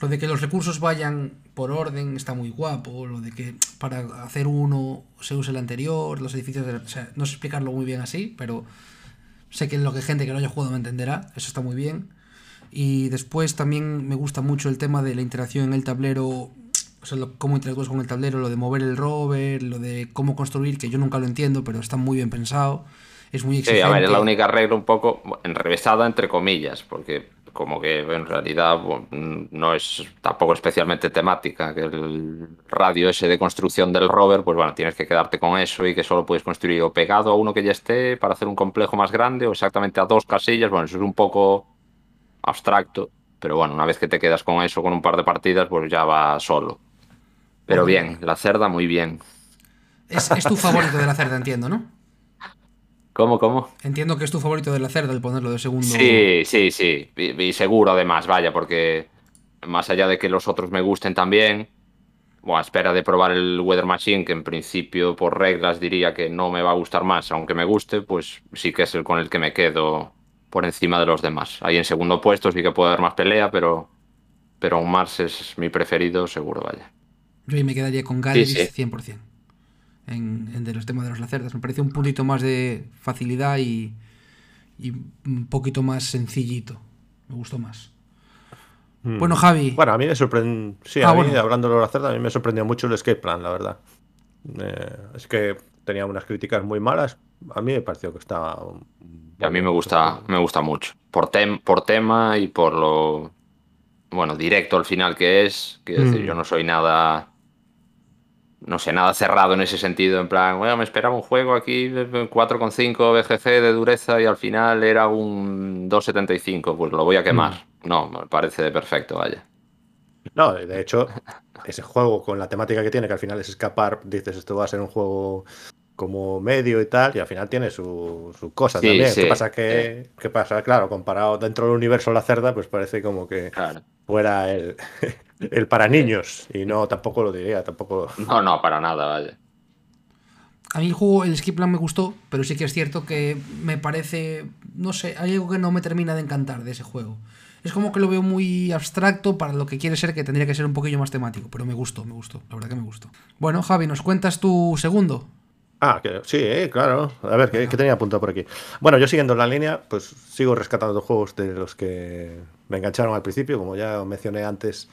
lo de que los recursos vayan por orden está muy guapo, lo de que para hacer uno se use el anterior, los edificios, de- o sea, no sé explicarlo muy bien así, pero Sé que lo que gente que no haya jugado me entenderá, eso está muy bien. Y después también me gusta mucho el tema de la interacción en el tablero, o sea, lo- cómo interactúas con el tablero, lo de mover el rover, lo de cómo construir, que yo nunca lo entiendo, pero está muy bien pensado. Es muy Sí, exigente. a ver, es la única regla un poco enrevesada entre comillas, porque como que en realidad bueno, no es tampoco especialmente temática, que el radio ese de construcción del rover, pues bueno, tienes que quedarte con eso y que solo puedes construir o pegado a uno que ya esté para hacer un complejo más grande o exactamente a dos casillas, bueno, eso es un poco abstracto, pero bueno, una vez que te quedas con eso con un par de partidas, pues ya va solo. Pero bien, la cerda muy bien. Es, es tu favorito de la cerda, entiendo, ¿no? ¿Cómo, cómo? Entiendo que es tu favorito de la cerda el ponerlo de segundo. Sí, sí, sí. Y, y seguro además, vaya, porque más allá de que los otros me gusten también, bueno, a espera de probar el Weather Machine, que en principio por reglas diría que no me va a gustar más, aunque me guste, pues sí que es el con el que me quedo por encima de los demás. Ahí en segundo puesto sí que puede haber más pelea, pero, pero aún Mars es mi preferido, seguro, vaya. Yo ahí me quedaría con Galeris sí. 100%. En, en de los temas de los lacerdas. Me parece un puntito más de facilidad y, y un poquito más sencillito. Me gustó más. Bueno, Javi. Bueno, a mí me sorprendió. Sí, Ah, a mí, bueno. hablando de la cerda, a mí me sorprendió mucho el escape plan, la verdad. Eh, es que tenía unas críticas muy malas. A mí me pareció que estaba. Y a mí me gusta, me gusta mucho. Por, tem- por tema y por lo bueno, directo al final que es. Quiero decir, Mm. yo no soy nada. No sé, nada cerrado en ese sentido. En plan, bueno, me esperaba un juego aquí de 4,5 BGG de dureza y al final era un 2,75. Pues lo voy a quemar. No, me parece perfecto, vaya. No, de hecho, ese juego con la temática que tiene, que al final es escapar, dices esto va a ser un juego como medio y tal, y al final tiene su, su cosa Sí, también. sí, ¿Qué pasa? Que, ¿Qué pasa? Claro, comparado dentro del universo la cerda, pues parece como que Claro. Fuera el, el para niños. Y no, tampoco lo diría, tampoco. No, no, para nada, vaya. A mí el juego, el skip plan me gustó, pero sí que es cierto que me parece, no sé, hay algo que no me termina de encantar de ese juego. Es como que lo veo muy abstracto para lo que quiere ser, que tendría que ser un poquillo más temático, pero me gustó, me gustó, la verdad que me gustó. Bueno, Javi, ¿nos cuentas tu segundo? Ah, que, sí, claro. A ver, ¿qué, qué tenía apuntado por aquí? Bueno, yo siguiendo la línea, pues sigo rescatando juegos de los que me engancharon al principio. Como ya mencioné antes,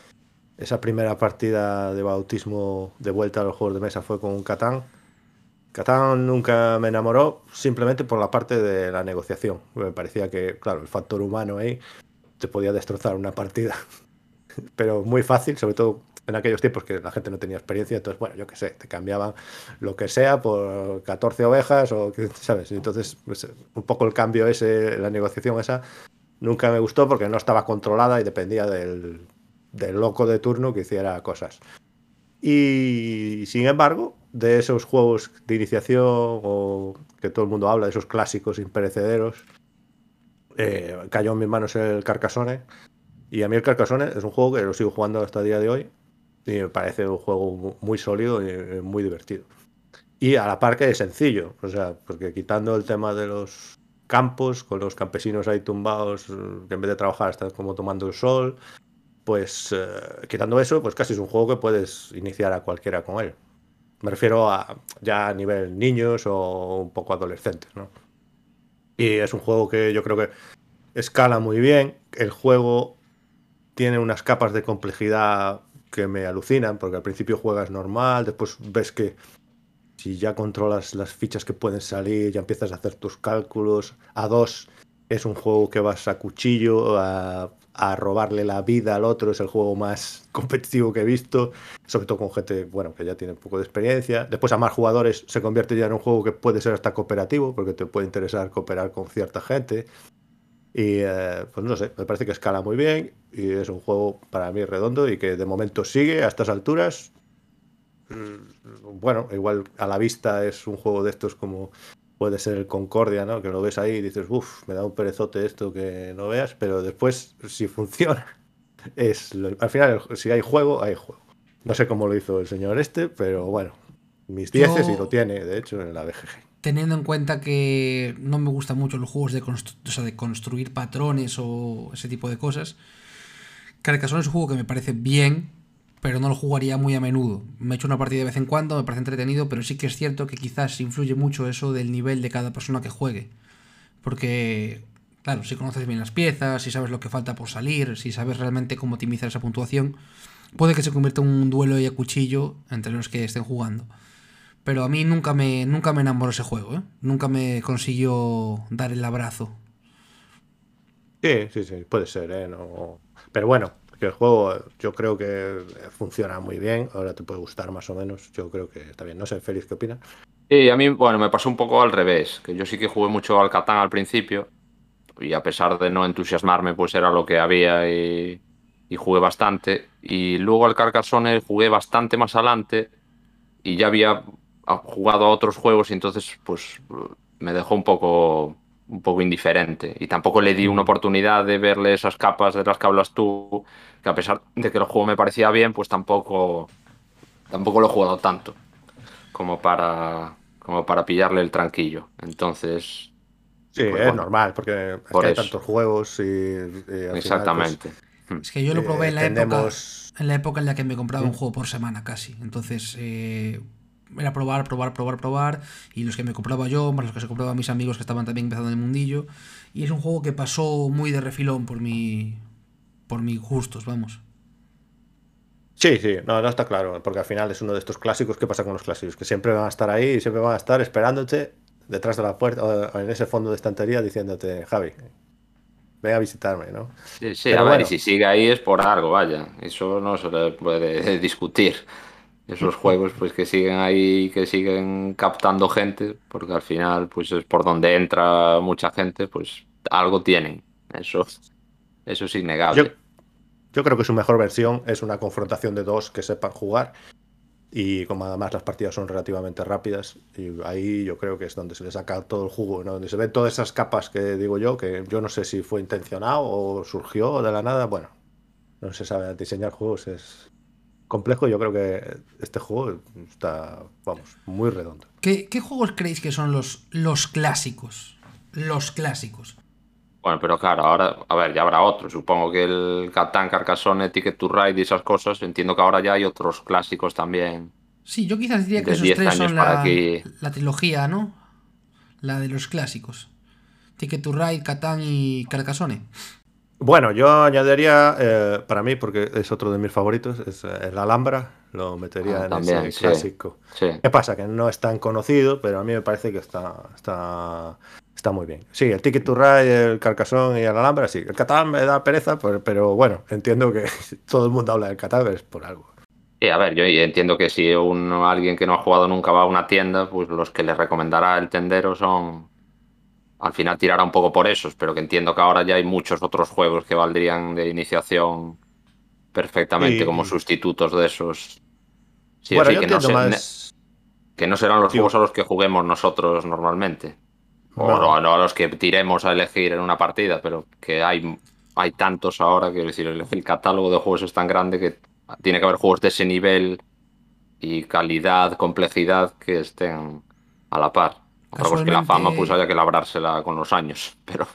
esa primera partida de bautismo de vuelta a los juegos de mesa fue con un Catán. Catán nunca me enamoró simplemente por la parte de la negociación. Me parecía que, claro, el factor humano ahí te podía destrozar una partida. Pero muy fácil, sobre todo en aquellos tiempos que la gente no tenía experiencia. Entonces, bueno, yo qué sé, te cambiaban lo que sea por 14 ovejas o, ¿sabes? Entonces, pues, un poco el cambio ese, la negociación esa, nunca me gustó porque no estaba controlada y dependía del, del loco de turno que hiciera cosas. Y sin embargo, de esos juegos de iniciación o que todo el mundo habla, de esos clásicos imperecederos, eh, cayó en mis manos el Carcassonne. Y a mí el Carcassonne es un juego que lo sigo jugando hasta el día de hoy me parece un juego mu- muy sólido y eh, muy divertido. Y a la par que es sencillo, o sea, porque quitando el tema de los campos, con los campesinos ahí tumbados, eh, que en vez de trabajar están como tomando el sol, pues eh, quitando eso, pues casi es un juego que puedes iniciar a cualquiera con él. Me refiero a ya a nivel niños o un poco adolescentes, ¿no? Y es un juego que yo creo que escala muy bien. El juego tiene unas capas de complejidad que me alucinan, porque al principio juegas normal, después ves que si ya controlas las fichas que pueden salir, ya empiezas a hacer tus cálculos. A dos es un juego que vas a cuchillo, a, a robarle la vida al otro, es el juego más competitivo que he visto, sobre todo con gente, bueno, que ya tiene un poco de experiencia. Después a más jugadores se convierte ya en un juego que puede ser hasta cooperativo, porque te puede interesar cooperar con cierta gente. Y eh, pues no sé, me parece que escala muy bien y es un juego para mí redondo y que de momento sigue a estas alturas. Mm, Bueno, igual a la vista es un juego de estos como puede ser el Concordia, ¿no? Que lo ves ahí y dices, uff, me da un perezote esto que no veas, pero después, si funciona, es lo- al final, si hay juego, hay juego. No sé cómo lo hizo el señor este, pero bueno, mis Yo- dieces y lo tiene, de hecho, en la BGG. Teniendo en cuenta que no me gustan mucho los juegos de, construir patrones o ese tipo de cosas, Carcassonne es un juego que me parece bien, pero no lo jugaría muy a menudo. Me he hecho una partida de vez en cuando, me parece entretenido, pero sí que es cierto que quizás influye mucho eso del nivel de cada persona que juegue. Porque, claro, si conoces bien las piezas, si sabes lo que falta por salir, si sabes realmente cómo optimizar esa puntuación, puede que se convierta en un duelo y a cuchillo entre los que estén jugando. Pero a mí nunca me, nunca me enamoró ese juego, ¿eh? Nunca me consiguió dar el abrazo. Sí, sí, sí, puede ser, ¿eh? No... Pero bueno, que el juego yo creo que funciona muy bien. Ahora te puede gustar más o menos. Yo creo que está bien. No sé, Félix, ¿qué opinas? Sí, a mí, bueno, me pasó un poco al revés. Que yo sí que jugué mucho al Catán al principio. Y a pesar de no entusiasmarme, pues era lo que había y, y jugué bastante. Y luego al Carcassonne jugué bastante más adelante. Y ya había jugado a otros juegos y entonces pues me dejó un poco un poco indiferente. Y tampoco le di una oportunidad de verle esas capas de las que hablas tú que a pesar de que el juego me parecía bien pues tampoco tampoco lo he jugado tanto como para como para pillarle el tranquillo. Entonces sí pues, es bueno, normal porque es por que hay tantos juegos y, y exactamente final, pues, es que yo lo probé en la época en la época en la que me compraba un juego por semana casi. Entonces eh, era probar, probar, probar, probar. Y los que me compraba yo, más los que se compraban mis amigos que estaban también empezando en el mundillo. Y es un juego que pasó muy de refilón por mi. por mis gustos, vamos. Sí, sí, no, no está claro, porque al final es uno de estos clásicos que pasa con los clásicos, que siempre van a estar ahí y siempre van a estar esperándote detrás de la puerta o en ese fondo de estantería diciéndote, Javi, ven a visitarme, ¿no? Sí, sí, Pero a ver, bueno. y si sigue ahí es por algo, vaya, eso no se le puede discutir esos juegos pues que siguen ahí que siguen captando gente porque al final pues es por donde entra mucha gente pues algo tienen. Eso eso es innegable. Yo, creo que su mejor versión es una confrontación de dos que sepan jugar y como además las partidas son relativamente rápidas y ahí yo creo que es donde se le saca todo el jugo donde se ven todas esas capas que digo yo que yo no sé si fue intencionado o surgió de la nada bueno no se sabe diseñar juegos es complejo, yo creo que este juego está, vamos, muy redondo. ¿Qué, qué juegos creéis que son los, los clásicos? Los clásicos. Bueno, pero claro, ahora, a ver, ya habrá otros. Supongo que el Catán, Carcassonne, Ticket to Ride y esas cosas, entiendo que ahora ya hay otros clásicos también. Sí, yo quizás diría que esos tres son la, la, trilogía, ¿no? La de los clásicos. Ticket to Ride, Catán y Carcassonne. Bueno, yo añadiría, eh, para mí, porque es otro de mis favoritos, es eh, el Alhambra, lo metería Ah, en también, ese sí, clásico. sí. ¿Qué pasa? Que no es tan conocido, pero a mí me parece que está, está, está muy bien. Sí, el Ticket to Ride, el Carcassonne y el Alhambra, sí. El Catán me da pereza, pero, pero bueno, entiendo que todo el mundo habla del Catán, es por algo. Sí, a ver, yo entiendo que si un, alguien que no ha jugado nunca va a una tienda, pues los que le recomendará el tendero son. Al final tirará un poco por esos, pero que entiendo que ahora ya hay muchos otros juegos que valdrían de iniciación perfectamente como sustitutos de esos. Sí, bueno, yo que, no entiendo se- más... que no serán los juegos a los que juguemos nosotros normalmente. O no a los que tiremos a elegir en una partida, pero que hay, hay tantos ahora, quiero decir, el, el catálogo de juegos es tan grande que tiene que haber juegos de ese nivel y calidad, complejidad que estén a la par. Es que la Casualmente- fama pues haya que labrársela con los años, pero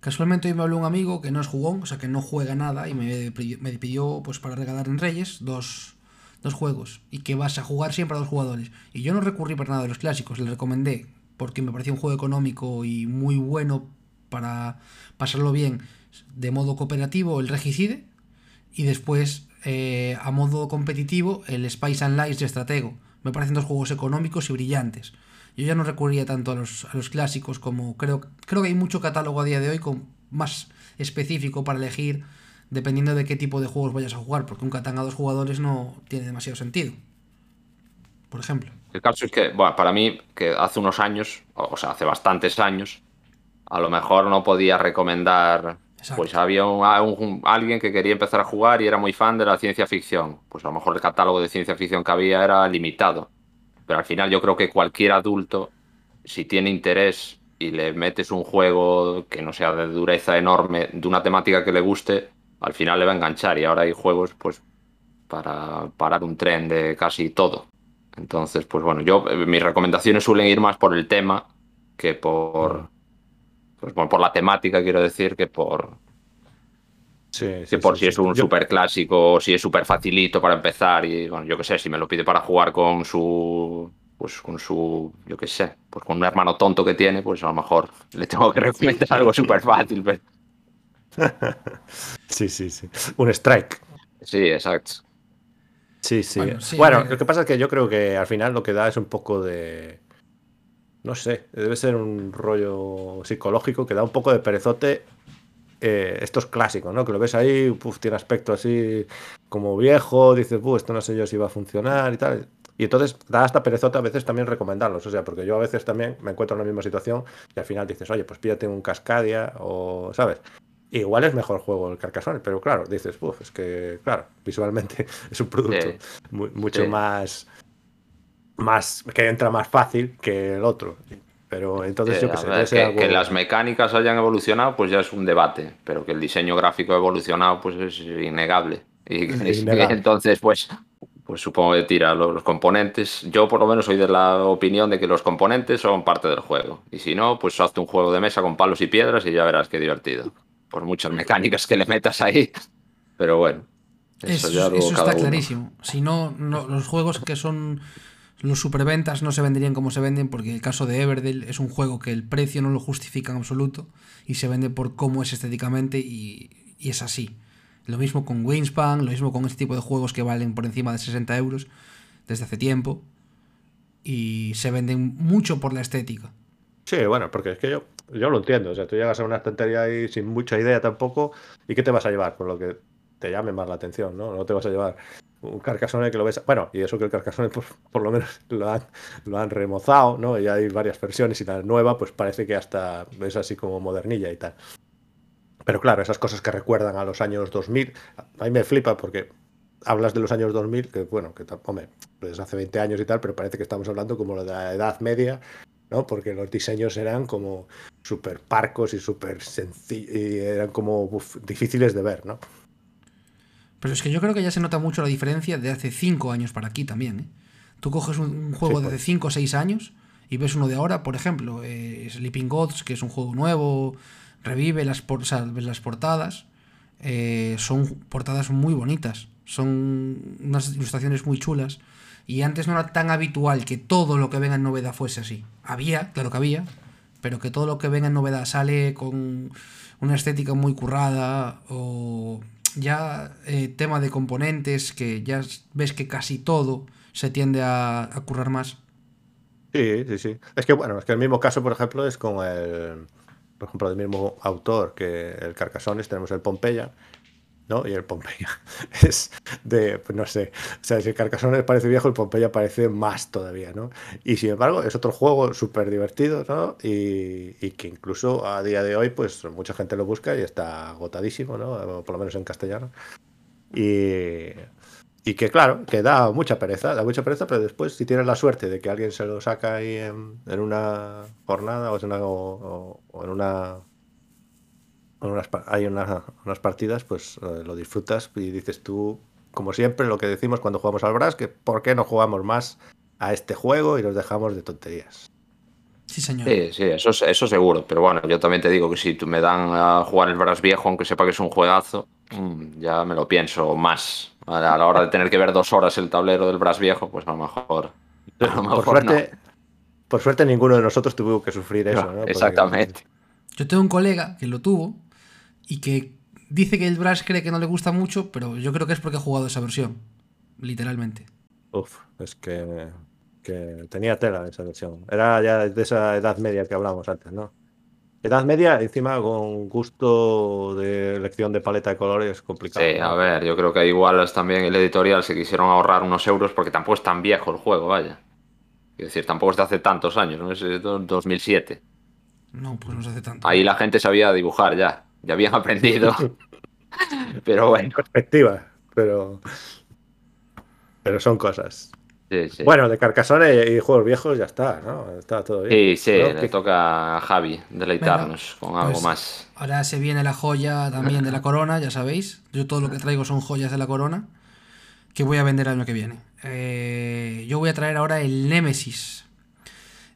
Casualmente hoy me habló un amigo que no es jugón, o sea que no juega nada, y me, pidió- me pidió pues para regalar en Reyes dos, dos juegos, y que vas a jugar siempre a dos jugadores. Y yo no recurrí para nada de los clásicos, le recomendé, porque me parecía un juego económico y muy bueno para pasarlo bien de modo cooperativo, el Regicide, y después eh, a modo competitivo el Spice and Lies de Estratego. Me parecen dos juegos económicos y brillantes. Yo ya no recurría tanto a los, a los clásicos como creo, creo que hay mucho catálogo a día de hoy con más específico para elegir dependiendo de qué tipo de juegos vayas a jugar, porque un Catán a dos jugadores no tiene demasiado sentido. Por ejemplo. El caso es que, bueno, para mí, que hace unos años, o sea, hace bastantes años, a lo mejor no podía recomendar. Exacto. Pues había un- alguien que quería empezar a jugar y era muy fan de la ciencia ficción. Pues a lo mejor el catálogo de ciencia ficción que había era limitado. Pero al final yo creo que cualquier adulto, si tiene interés y le metes un juego que no sea de dureza enorme, de una temática que le guste, al final le va a enganchar. Y ahora hay juegos, pues, para parar un tren de casi todo. Entonces, pues bueno, yo eh, mis recomendaciones suelen ir más por el tema que por pues por, por la temática, quiero decir, que por Sí, que sí, por sí, si sí. es un Yo- super clásico o si es súper facilito para empezar y bueno, yo qué sé, si me lo pide para jugar con su pues con su, yo qué sé, pues con un hermano tonto que tiene, pues a lo mejor le tengo que recomendar algo súper fácil. Pero... sí, sí, sí. Un strike. Sí, exacto. Sí, sí. Bueno, eh, lo que pasa es que yo creo que al final lo que da es un poco de. No sé, debe ser un rollo psicológico que da un poco de perezote. Eh, esto es clásico, ¿no? Que lo ves ahí, tiene aspecto así como viejo, dices, esto no sé yo si va a funcionar y tal. Y entonces da hasta perezota a veces también recomendarlos. O sea, porque yo a veces también me encuentro en la misma situación y al final dices, oye, pues pídate un Cascadia o, ¿sabes? Igual es mejor juego el Carcassonne, pero claro, dices, uff, es que, claro, visualmente es un producto mucho más, más, que entra más fácil que el otro. Pero entonces yo que sé, que, las mecánicas hayan evolucionado, pues ya es un debate, pero que el diseño gráfico ha evolucionado, pues es innegable. Y, entonces, pues, pues supongo que tira los componentes. Yo por lo menos soy de la opinión de que los componentes son parte del juego. Y si no, pues hazte un juego de mesa con palos y piedras y ya verás qué divertido por muchas mecánicas que le metas ahí. Pero bueno. Eso, está clarísimo. Si no, los juegos que son los superventas no se venderían como se venden porque el caso de Everdell es un juego que el precio no lo justifica en absoluto y se vende por cómo es estéticamente y, es así. Lo mismo con Wingspan, lo mismo con este tipo de juegos que valen por encima de 60 euros desde hace tiempo y se venden mucho por la estética. Sí, bueno, porque es que yo, yo lo entiendo. O sea, tú llegas a una estantería ahí sin mucha idea tampoco. ¿Y qué te vas a llevar? Por lo que te llame más la atención, ¿no? No te vas a llevar un Carcassonne que lo ves. Bueno, y eso que el Carcassonne, por, por lo menos lo han, lo han remozado, ¿no? Y hay varias versiones y la nueva, pues parece que hasta es así como modernilla y tal. Pero claro, esas cosas que recuerdan a los años 2000, a mí me flipa porque hablas de los años 2000, que bueno, que hombre, pues hace 20 años y tal, pero parece que estamos hablando como de la Edad Media ¿no? Porque los diseños eran como súper parcos y súper sencillos, y eran como difíciles de ver, ¿no? Pero es que yo creo que ya se nota mucho la diferencia de hace 5 años para aquí también, ¿eh? Tú coges un, juego de hace 5 o 6 años y ves uno de ahora, por ejemplo, eh, Sleeping Gods, que es un juego nuevo, revive las, por, las portadas, eh, son portadas muy bonitas, son unas ilustraciones muy chulas y antes no era tan habitual que todo lo que venga en novedad fuese así. Había, claro que había, pero que todo lo que venga en novedad sale con una estética muy currada o ya eh, tema de componentes que ya ves que casi todo se tiende a, a, currar más. Sí, sí, sí. Es que bueno, es que el mismo caso, por ejemplo, es con el, por ejemplo, el mismo autor que el Carcasones, tenemos el Pompeya, ¿no? Y el Pompeya es de, pues no sé, o sea, si el Carcassonne parece viejo, el Pompeya parece más todavía, ¿no? Y sin embargo, es otro juego súper divertido, ¿no? Y, que incluso a día de hoy, pues mucha gente lo busca y está agotadísimo, ¿no? Por lo menos en castellano. Y, y que claro, que da mucha pereza, da mucha pereza, pero después si tienes la suerte de que alguien se lo saca ahí en, una jornada o en una hay unas partidas, pues eh, lo disfrutas y dices tú, como siempre, lo que decimos cuando jugamos al Brass, que ¿por qué no jugamos más a este juego y nos dejamos de tonterías? Sí, señor. Sí, sí, eso, eso seguro. Pero bueno, yo también te digo que si tú me dan a jugar el Brass viejo, aunque sepa que es un juegazo, mm, ya me lo pienso más. A la hora de tener que ver dos horas el tablero del Brass viejo, pues a lo mejor. por, suerte, por suerte, ninguno de nosotros tuvo que sufrir eso. ¿no? Exactamente. Yo tengo un colega que lo tuvo y que dice que el Brass cree que no le gusta mucho, pero yo creo que es porque ha jugado esa versión, literalmente. Uf, es que, que tenía tela esa versión. Era ya de esa edad media que hablábamos antes, ¿no? Edad media, encima con gusto de elección de paleta de colores complicado. Sí, a ver, yo creo que igual también el editorial se quisieron ahorrar unos euros porque tampoco es tan viejo el juego, vaya. Es decir, tampoco es de hace tantos años, ¿no? Es de 2007. No, pues no se hace tanto. Ahí la gente sabía dibujar ya ya habían aprendido. pero bueno. Perspectiva, pero. Pero son cosas. Sí, sí. Bueno, de Carcassonne y juegos viejos ya está, ¿no? Está todo bien. Sí, sí, le toca a Javi deleitarnos con algo pues más. Ahora se viene la joya también de la corona, ya sabéis. Yo todo lo que traigo son joyas de la corona que voy a vender el año que viene. Eh, yo voy a traer ahora el Nemesis.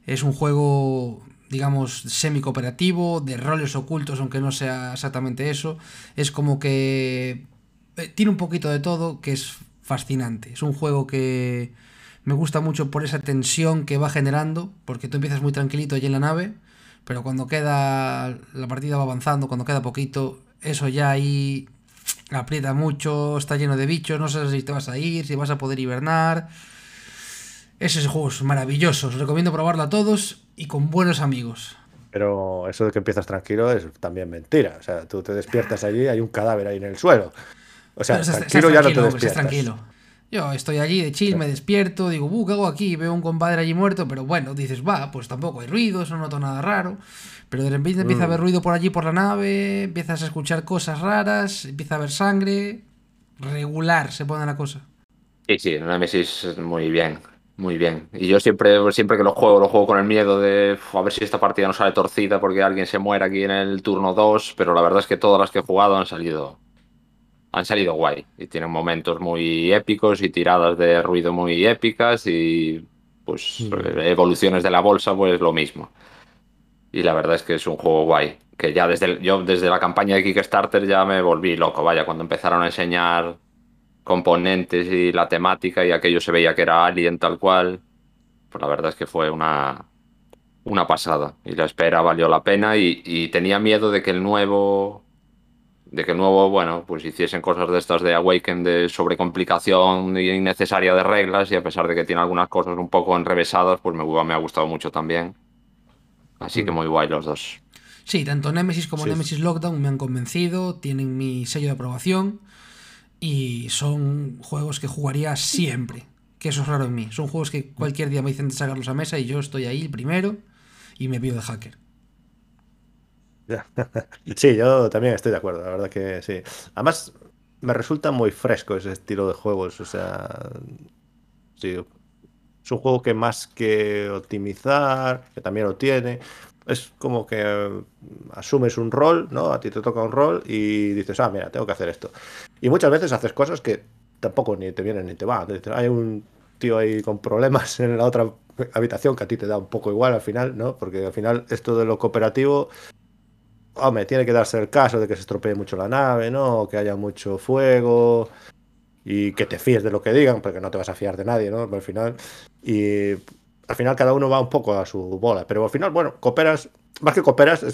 Es un juego digamos, semi-cooperativo, de roles ocultos, aunque no sea exactamente eso. Es como que eh, tiene un poquito de todo, que es fascinante. Es un juego que Me gusta mucho por esa tensión que va generando, porque tú empiezas muy tranquilito allí en la nave, pero cuando queda la partida va avanzando, cuando queda poquito, eso ya ahí aprieta mucho, está lleno de bichos, no sabes si te vas a ir, si vas a poder hibernar. Esos juegos maravillosos, recomiendo probarlo a todos y con buenos amigos. Pero eso de que empiezas tranquilo es también mentira. O sea, tú te despiertas allí, hay un cadáver ahí en el suelo. O sea, tranquilo, ya no te despiertas. tranquilo. Yo estoy allí de chill, me despierto, digo, ¿qué hago aquí? Veo un compadre allí muerto, pero bueno, dices, va, pues tampoco hay ruido, no noto nada raro. Pero de repente empieza a haber mm. ruido por allí por la nave, empiezas a escuchar cosas raras, empieza a haber sangre. Regular se pone la cosa. Sí, sí, Nemesis muy bien, muy bien. Y yo siempre, siempre que lo juego, lo juego con el miedo de a ver si esta partida no sale torcida porque alguien se muere aquí en el turno 2, pero la verdad es que todas las que he jugado han salido han salido guay y tienen momentos muy épicos y tiradas de ruido muy épicas y pues mm. evoluciones de la bolsa pues lo mismo. Y la verdad es que es un juego guay, que ya desde yo desde la campaña de Kickstarter ya me volví loco, vaya, cuando empezaron a enseñar componentes y la temática y aquello se veía que era Alien tal cual, pues la verdad es que fue una una pasada y la espera valió la pena y, y tenía miedo de que el nuevo de que nuevo, bueno, pues hiciesen cosas de estas de Awaken de sobrecomplicación innecesaria de reglas y a pesar de que tiene algunas cosas un poco enrevesadas, pues me, me ha gustado mucho también. Así que mm. muy guay los dos. Sí, tanto Nemesis como Nemesis Lockdown me han convencido, tienen mi sello de aprobación y son juegos que jugaría siempre, que eso es raro en mí. Son juegos que cualquier día me dicen de sacarlos a mesa y yo estoy ahí el primero y me pido de hacker. Sí, yo también estoy de acuerdo, la verdad que sí. Además, me resulta muy fresco ese estilo de juegos, o sea, es un juego que más que optimizar, que también lo tiene, es como que asumes un rol, ¿no? A ti te toca un rol y dices, ah, mira, tengo que hacer esto. Y muchas veces haces cosas que tampoco ni te vienen ni te van. Hay un tío ahí con problemas en la otra habitación que a ti te da un poco igual al final, ¿no? Porque al final esto de lo cooperativo hombre, tiene que darse el caso de que se estropee mucho la nave, ¿no? que haya mucho fuego y que te fíes de lo que digan, porque no te vas a fiar de nadie, ¿no? Al final. Y al final cada uno va un poco a su bola. Pero al final, bueno, cooperas, más que cooperas,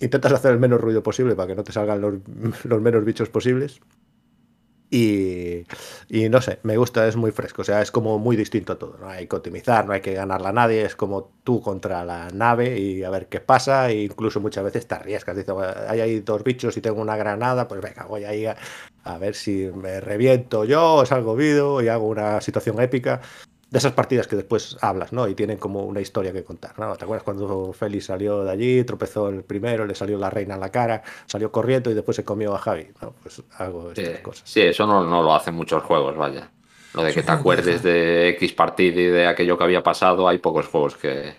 intentas hacer el menos ruido posible para que no te salgan los, los menos bichos posibles. Y, no sé, me gusta, es muy fresco, o sea, es como muy distinto a todo. No hay que optimizar, no hay que ganarla a nadie, es como tú contra la nave y a ver qué pasa. E incluso muchas veces te arriesgas, dices, hay ahí dos bichos y tengo una granada, pues venga, voy ahí a, a ver si me reviento yo, o salgo vivo y hago una situación épica de esas partidas que después hablas, ¿no? Y tienen como una historia que contar, ¿no? ¿Te acuerdas cuando Félix salió de allí, tropezó el primero, le salió la reina en la cara, salió corriendo y después se comió a Javi, ¿no? Pues algo de estas cosas. Sí, eso no, no, lo hacen muchos juegos, vaya. Lo de que te acuerdes de X partida y de aquello que había pasado, hay pocos juegos que,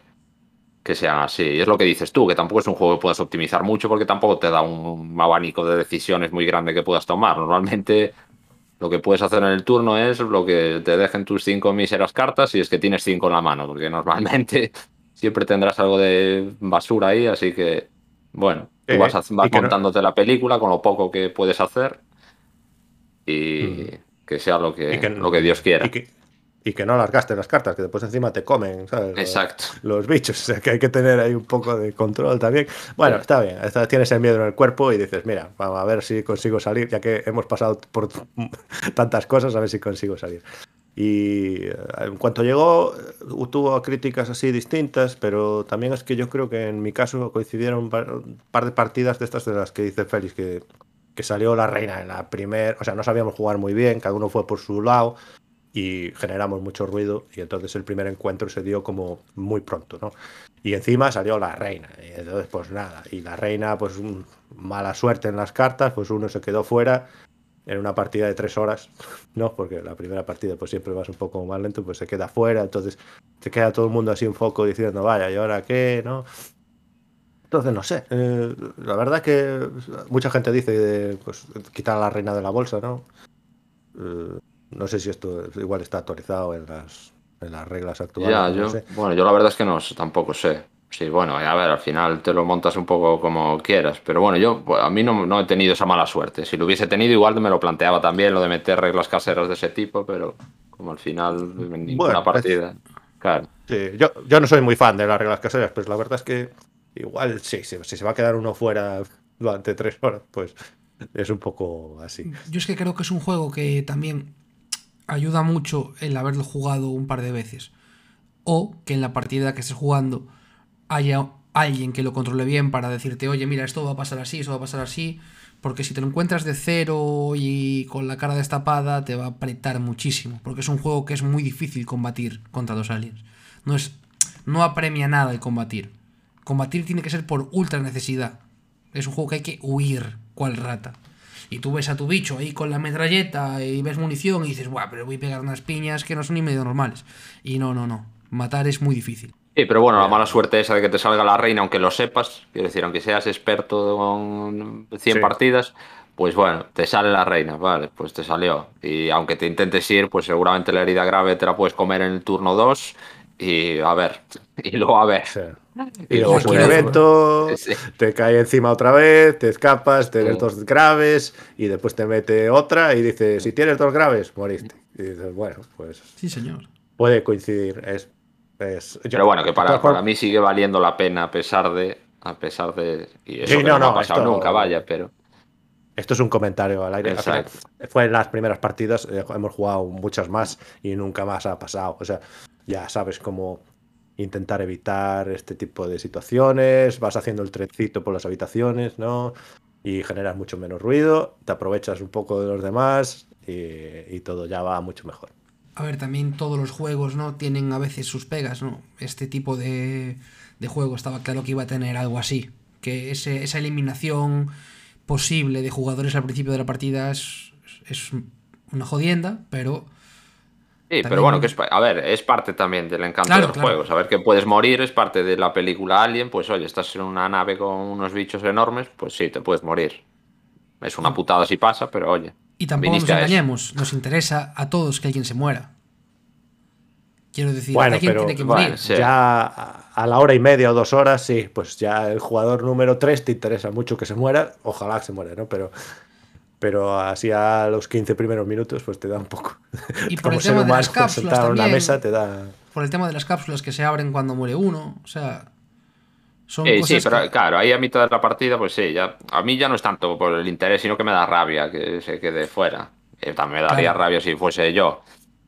que sean así. Y es lo que dices tú, que tampoco es un juego que puedas optimizar mucho porque tampoco te da un abanico de decisiones muy grande que puedas tomar. Normalmente lo que puedes hacer en el turno es lo que te dejen tus cinco míseras cartas y es que tienes cinco en la mano, porque normalmente siempre tendrás algo de basura ahí, así que, bueno, tú vas, contándote la película con lo poco que puedes hacer y mm. que sea lo que, lo que Dios quiera y que no largaste las cartas, que después encima te comen, ¿sabes? Exacto. Los, bichos, o sea, que hay que tener ahí un poco de control también. Bueno, está bien, tienes el miedo en el cuerpo y dices, mira, vamos a ver si consigo salir, ya que hemos pasado por tantas cosas, a ver si consigo salir. Y eh, en cuanto llegó, eh, tuvo críticas así distintas, pero también es que yo creo que en mi caso coincidieron un par de partidas de estas de las que dice Félix, que, que salió la reina en la primera, o sea, no sabíamos jugar muy bien, cada uno fue por su lado y generamos mucho ruido y entonces el primer encuentro se dio como muy pronto, ¿no? Y encima salió la reina, y entonces pues nada, y la reina pues mala suerte en las cartas, pues uno se quedó fuera en una partida de tres horas, ¿no? Porque la primera partida pues siempre vas un poco más lento, pues se queda fuera, entonces se queda todo el mundo así un foco diciendo, vaya, ¿y ahora qué? ¿no? Entonces, no sé, eh, la verdad que mucha gente dice pues, quitar a la reina de la bolsa, ¿no? Eh, no sé si esto igual está actualizado en las, en las reglas actuales. Ya, yo, bueno, yo la verdad es que no, tampoco sé. Sí, bueno, a ver, al final te lo montas un poco como quieras, pero bueno, yo pues, a mí no, no, he tenido esa mala suerte. Si lo hubiese tenido, igual me lo planteaba también, lo de meter reglas caseras de ese tipo, pero como al final en ninguna partida. Claro. Sí, yo, yo no soy muy fan de las reglas caseras, pero la verdad es que igual sí, si, si se va a quedar uno fuera durante tres horas, pues es un poco así. Yo es que creo que es un juego que también ayuda mucho el haberlo jugado un par de veces. O que en la partida que estés jugando haya alguien que lo controle bien para decirte, oye, mira, esto va a pasar así, esto va a pasar así. Porque si te lo encuentras de cero y con la cara destapada, te va a apretar muchísimo. Porque es un juego que es muy difícil combatir contra dos aliens. No es. No apremia nada el combatir. Combatir tiene que ser por ultra necesidad. Es un juego que hay que huir, cual rata. Y tú ves a tu bicho ahí con la metralleta y ves munición y dices, Buah, pero voy a pegar unas piñas que no son ni medio normales. Y no, no, no. Matar es muy difícil. Sí, pero bueno, la mala suerte esa de que te salga la reina, aunque lo sepas, quiero decir, aunque seas experto con 100 Sí. partidas, pues bueno, te sale la reina, vale, pues te salió. Y aunque te intentes ir, pues seguramente la herida grave te la puedes comer en el turno 2 y a ver, y luego a ver. Sea, Y y luego es un evento, Sí. te cae encima otra vez, te escapas, tienes Sí. dos graves y después te mete otra y dice, si tienes dos graves, moriste. Y dices, bueno, pues Sí, señor. puede coincidir. Es, es, yo- Pero bueno, que para, para mí sigue valiendo la pena a pesar de. A pesar de. Y eso Sí, que no, no, me ha no, pasado esto- nunca, vaya, pero. Esto es un comentario al aire. Exacto. fue en las primeras partidas, eh, hemos jugado muchas más y nunca más ha pasado. O sea, ya sabes cómo intentar evitar este tipo de situaciones, vas haciendo el trencito por las habitaciones, ¿no? Y generas mucho menos ruido, te aprovechas un poco de los demás y, todo ya va mucho mejor. A ver, también todos los juegos, ¿no? Tienen a veces sus pegas, ¿no? Este tipo de, de juego estaba claro que iba a tener algo así. Que ese- esa eliminación posible de jugadores al principio de la partida es, es una jodienda, pero Sí, También- pero bueno, que es, a ver, es parte también del encanto Claro, del claro. juego. Saber que puedes morir es parte de la película Alien. Pues oye, estás en una nave con unos bichos enormes, pues sí, te puedes morir. Es una putada si pasa, pero oye. Y tampoco nos engañemos, nos interesa a todos que alguien se muera. Quiero decir, Bueno, alguien pero- tiene que bueno, morir. sí. Ya a- a la hora y media o dos horas, sí, pues ya el jugador número 3 te interesa mucho que se muera, ojalá que se muera, ¿no? Pero, pero así a los 15 primeros minutos, pues te da un poco. Y por Como el ser tema de las cápsulas en una también. mesa te da. Por el tema de las cápsulas que se abren cuando muere uno. O sea, son Eh, cosas sí, pero que- claro, ahí a mitad de la partida, pues sí, ya, a mí ya no es tanto por el interés, sino que me da rabia que se quede fuera. Eh, también me daría Claro. rabia si fuese yo.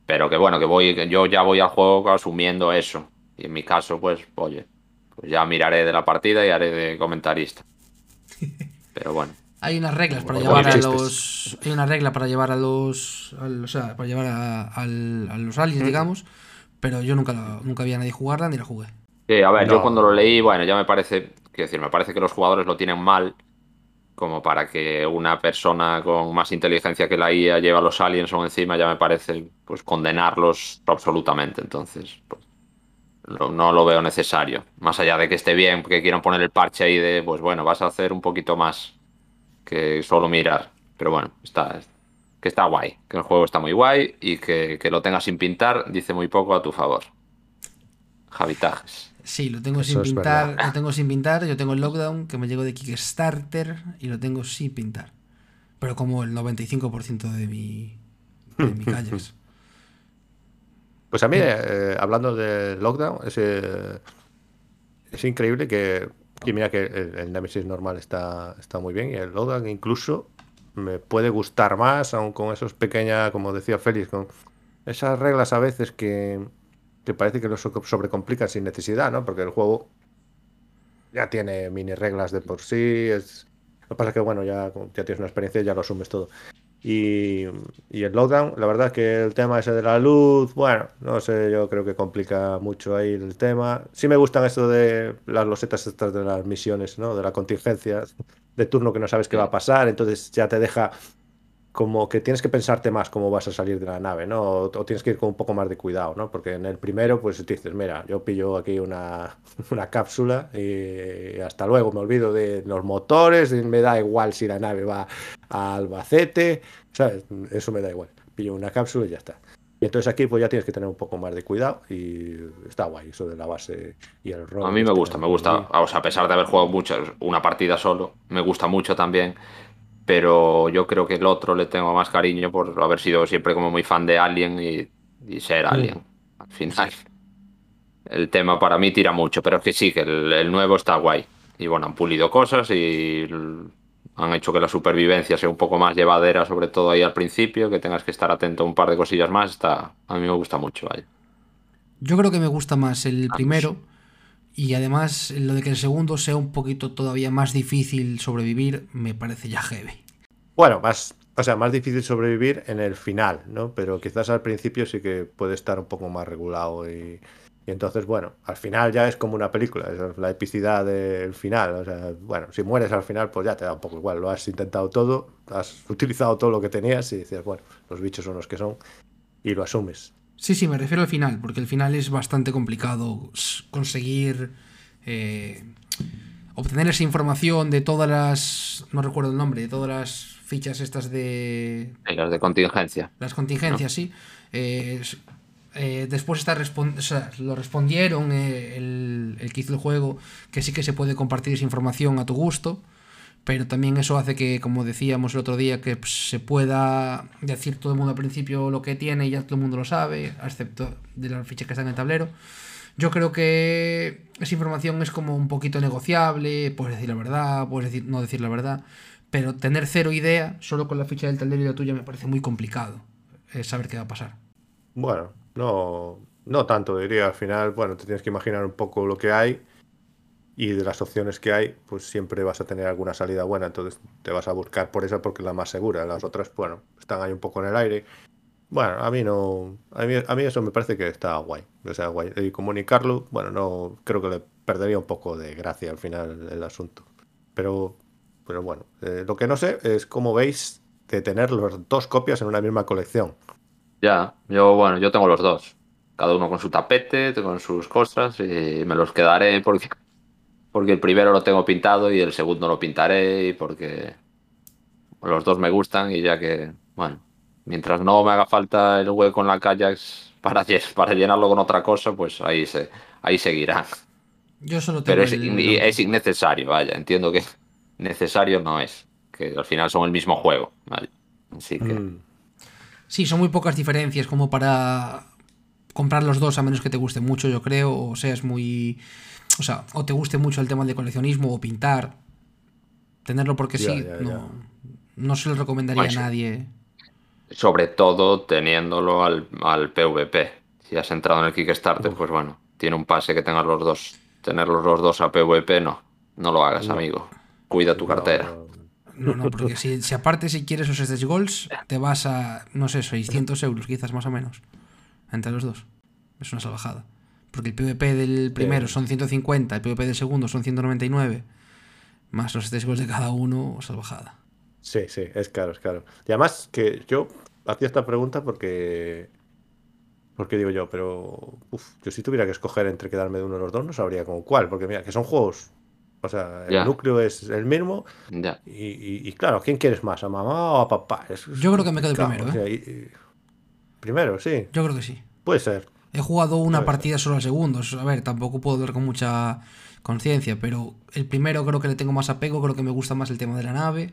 Pero que bueno, que voy, que yo ya voy al juego asumiendo eso. Y en mi caso, pues, oye, pues ya miraré de la partida y haré de comentarista. Pero bueno. Hay unas reglas para llevar a los. Hay una regla para llevar a los. al- o sea, para llevar a, al- a los aliens, digamos. Pero yo nunca, la- nunca vi a nadie jugarla ni la jugué. Sí, a ver, yo cuando lo leí, bueno, ya me parece, quiero decir, me parece que los jugadores lo tienen mal, como para que una persona con más inteligencia que la IA lleve a los aliens o encima, ya me parece, pues condenarlos absolutamente. Entonces, pues, lo- no lo veo necesario. Más allá de que esté bien, que quieran poner el parche ahí de, pues bueno, vas a hacer un poquito más que solo mirar. Pero bueno, está, que está guay, que el juego está muy guay y que, que lo tengas sin pintar dice muy poco a tu favor. Javitajes. Sí, lo tengo Eso sin pintar. Lo tengo sin pintar. Yo tengo el lockdown que me llegó de Kickstarter y lo tengo sin pintar. Pero como el 95% de mi. de mi calles. Pues a mí, eh, hablando de lockdown, es, eh, es increíble que, que mira que el, el Nemesis normal está, está muy bien y el lockdown incluso me puede gustar más, aun con esos pequeñas, como decía Félix, con esas reglas a veces que, que parece que lo so- sobrecomplican sin necesidad, ¿no? Porque el juego ya tiene mini reglas de por sí, es... Lo que pasa es que, bueno, ya, ya tienes una experiencia y ya lo asumes todo. Y, y el lockdown, la verdad que el tema ese de la luz, bueno, no sé, yo creo que complica mucho ahí el tema. Sí me gustan esto de las losetas estas de las misiones, ¿no? De la contingencia de turno que no sabes qué va a pasar, entonces ya te deja como que tienes que pensarte más cómo vas a salir de la nave, ¿no? O, o tienes que ir con un poco más de cuidado, ¿no? Porque en el primero, pues dices, mira, yo pillo aquí una, una cápsula y hasta luego, me olvido de los motores, me da igual si la nave va a Albacete, ¿sabes? Eso me da igual. Pillo una cápsula y ya está. Y entonces aquí pues ya tienes que tener un poco más de cuidado y está guay eso de la base y el rol. A mí me este gusta, me gusta. O sea, a pesar de haber jugado muchas, una partida solo, me gusta mucho también. Pero yo creo que el otro le tengo más cariño por haber sido siempre como muy fan de Alien y y ser alien. Al final, el tema para mí tira mucho, pero es que sí, que el, el nuevo está guay. Y bueno, han pulido cosas y han hecho que la supervivencia sea un poco más llevadera, sobre todo ahí al principio, que tengas que estar atento a un par de cosillas más. Está, a mí me gusta mucho, vaya. Yo creo que me gusta más el primero y además lo de que el segundo sea un poquito todavía más difícil sobrevivir me parece ya heavy. Bueno, más, o sea, más difícil sobrevivir en el final, ¿no? Pero quizás al principio sí que puede estar un poco más regulado y, y entonces, bueno, al final ya es como una película, es la epicidad del final. O sea, bueno, si mueres al final, pues ya te da un poco igual. Lo has intentado todo, has utilizado todo lo que tenías y dices, bueno, los bichos son los que son y lo asumes. Sí, sí, me refiero al final, porque el final es bastante complicado conseguir eh, obtener esa información de todas las... no recuerdo el nombre, de todas las fichas estas de las de contingencia. las contingencias, sí. Eh, eh, después está respon- o sea, lo respondieron eh, el, el que hizo el juego, que sí que se puede compartir esa información a tu gusto, pero también eso hace que, como decíamos el otro día, que pues, se pueda decir todo el mundo al principio lo que tiene y ya todo el mundo lo sabe, excepto de las fichas que están en el tablero. Yo creo que esa información es como un poquito negociable, puedes decir la verdad, puedes decir, no decir la verdad, pero tener cero idea, solo con la ficha del tablero y la tuya, me parece muy complicado eh, saber qué va a pasar. Bueno, no, no tanto, diría. Al final, bueno, te tienes que imaginar un poco lo que hay y de las opciones que hay, pues siempre vas a tener alguna salida buena, entonces te vas a buscar por esa porque es la más segura. Las otras, bueno, están ahí un poco en el aire. Bueno, a mí no, a mí, a mí eso me parece que está guay, o sea, guay. Y comunicarlo, bueno, no, creo que le perdería un poco de gracia al final el asunto. Pero, pero bueno, eh, lo que no sé es cómo veis de tener las dos copias en una misma colección. Ya, yo, bueno, yo tengo los dos. Cada uno con su tapete, con sus cosas, y me los quedaré porque, porque el primero lo tengo pintado y el segundo lo pintaré, y porque los dos me gustan, y ya que, bueno, mientras no me haga falta el hueco en la Kajax para, lle- para llenarlo con otra cosa, pues ahí se, ahí seguirán. Yo solo tengo Pero es, el- es innecesario, vaya, entiendo que necesario no es, que al final son el mismo juego, vale. Así que, Mm. Sí, son muy pocas diferencias como para comprar los dos a menos que te guste mucho, yo creo, o seas muy... O sea, o te guste mucho el tema del coleccionismo o pintar. Tenerlo porque Ya, sí, ya, ya. no, no se lo recomendaría Pues a nadie. sobre todo teniéndolo al, al PvP. Si has entrado en el Kickstarter, pues bueno, tiene un pase que tengas los dos. Tenerlos los dos a PvP, no. No lo hagas, No. amigo. Cuida tu cartera. No, no. No, no, porque si, si aparte si quieres esos stretch goals, te vas a, no sé, 600 euros quizás más o menos. Entre los dos. Es una salvajada. Porque el PvP del primero son 150, el PvP del segundo son 199. Más los goals de cada uno, salvajada. Sí, sí, es caro, es caro. Y además que yo hacía esta pregunta porque... Porque digo yo, pero... Uf, yo si tuviera que escoger entre quedarme de uno de los dos, no sabría como cuál. Porque mira, que son juegos... O sea, el Ya. núcleo es el mismo. Ya. Y, y- y claro, ¿a quién quieres más? ¿A mamá o a papá? Es- Yo creo que me quedo complicado, primero, o sea, y- y- Primero, sí. Yo creo que sí. Puede ser. He jugado una partida solo al segundo. A ver, tampoco puedo ver con mucha conciencia, pero el primero creo que le tengo más apego, creo que me gusta más el tema de la nave.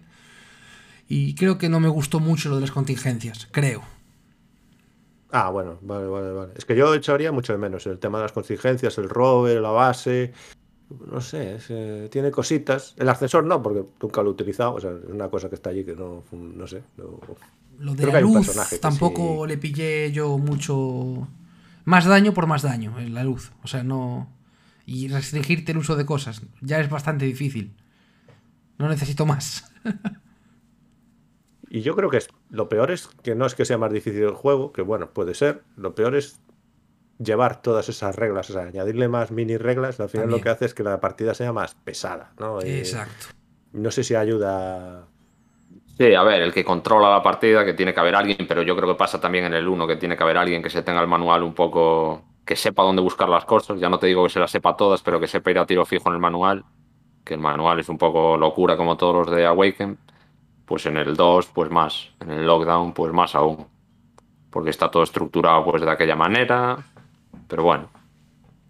Y creo que no me gustó mucho lo de las contingencias, creo. Ah, bueno, vale, vale, vale. Es que yo echaría mucho de menos el tema de las contingencias, el rover, la base. No sé, es, eh, tiene cositas. El ascensor no, porque nunca lo he utilizado. O sea, es una cosa que está allí que no, no sé. no- Lo de Creo la luz tampoco sí. le pillé yo mucho. Más daño por más daño en la luz. O sea, no. Y restringirte el uso de cosas ya es bastante difícil. No necesito más. Y yo creo que es, lo peor es que no es que sea más difícil el juego, que bueno, puede ser. Lo peor es llevar todas esas reglas, o sea, añadirle más mini reglas. Al final lo que hace es que la partida sea más pesada, ¿no? Y Exacto. no sé si ayuda. Sí, a ver, el que controla la partida, que tiene que haber alguien, pero yo creo que pasa también en el 1, que tiene que haber alguien que se tenga el manual un poco, que sepa dónde buscar las cosas. Ya no te digo que se las sepa todas, pero que sepa ir a tiro fijo en el manual, que el manual es un poco locura como todos los de Awaken. Pues en el 2, pues más. En el Lockdown, pues más aún. Porque está todo estructurado pues de aquella manera. Pero bueno.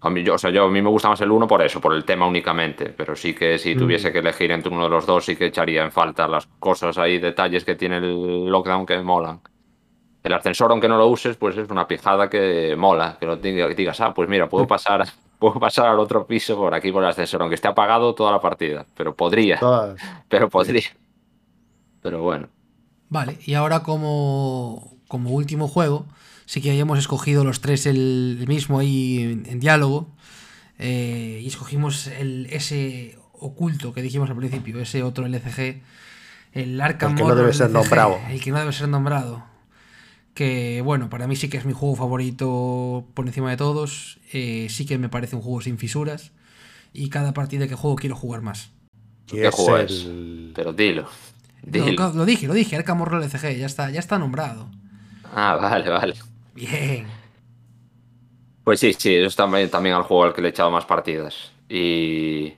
A mí, yo, o sea, yo, a mí me gusta más el 1 por eso, por el tema únicamente. Pero sí que si tuviese que elegir entre uno de los dos, sí que echaría en falta las cosas ahí, detalles que tiene el Lockdown que molan. El ascensor, aunque no lo uses, pues es una pijada que mola, que lo que digas, ah, pues mira, puedo pasar, puedo pasar al otro piso por aquí por el ascensor, aunque esté apagado toda la partida, pero podría, pero podría. Pero bueno. Vale, y ahora como, como último juego, sí que hayamos escogido los tres el, mismo ahí en, diálogo, eh, y escogimos el, ese oculto que dijimos al principio, ese otro LCG, el Arkham El que no debe ser nombrado. El que no debe ser nombrado. Que bueno, para mí sí que es mi juego favorito por encima de todos. Eh, sí que me parece un juego sin fisuras. Y cada partida que juego quiero jugar más. ¿Qué juego es? Pero dilo. Lo, dije, lo dije, Arkham Horror LCG, ya está, ya está nombrado. Ah, vale, vale. Bien. Pues sí, sí, es también, también al juego al que le he echado más partidas. Y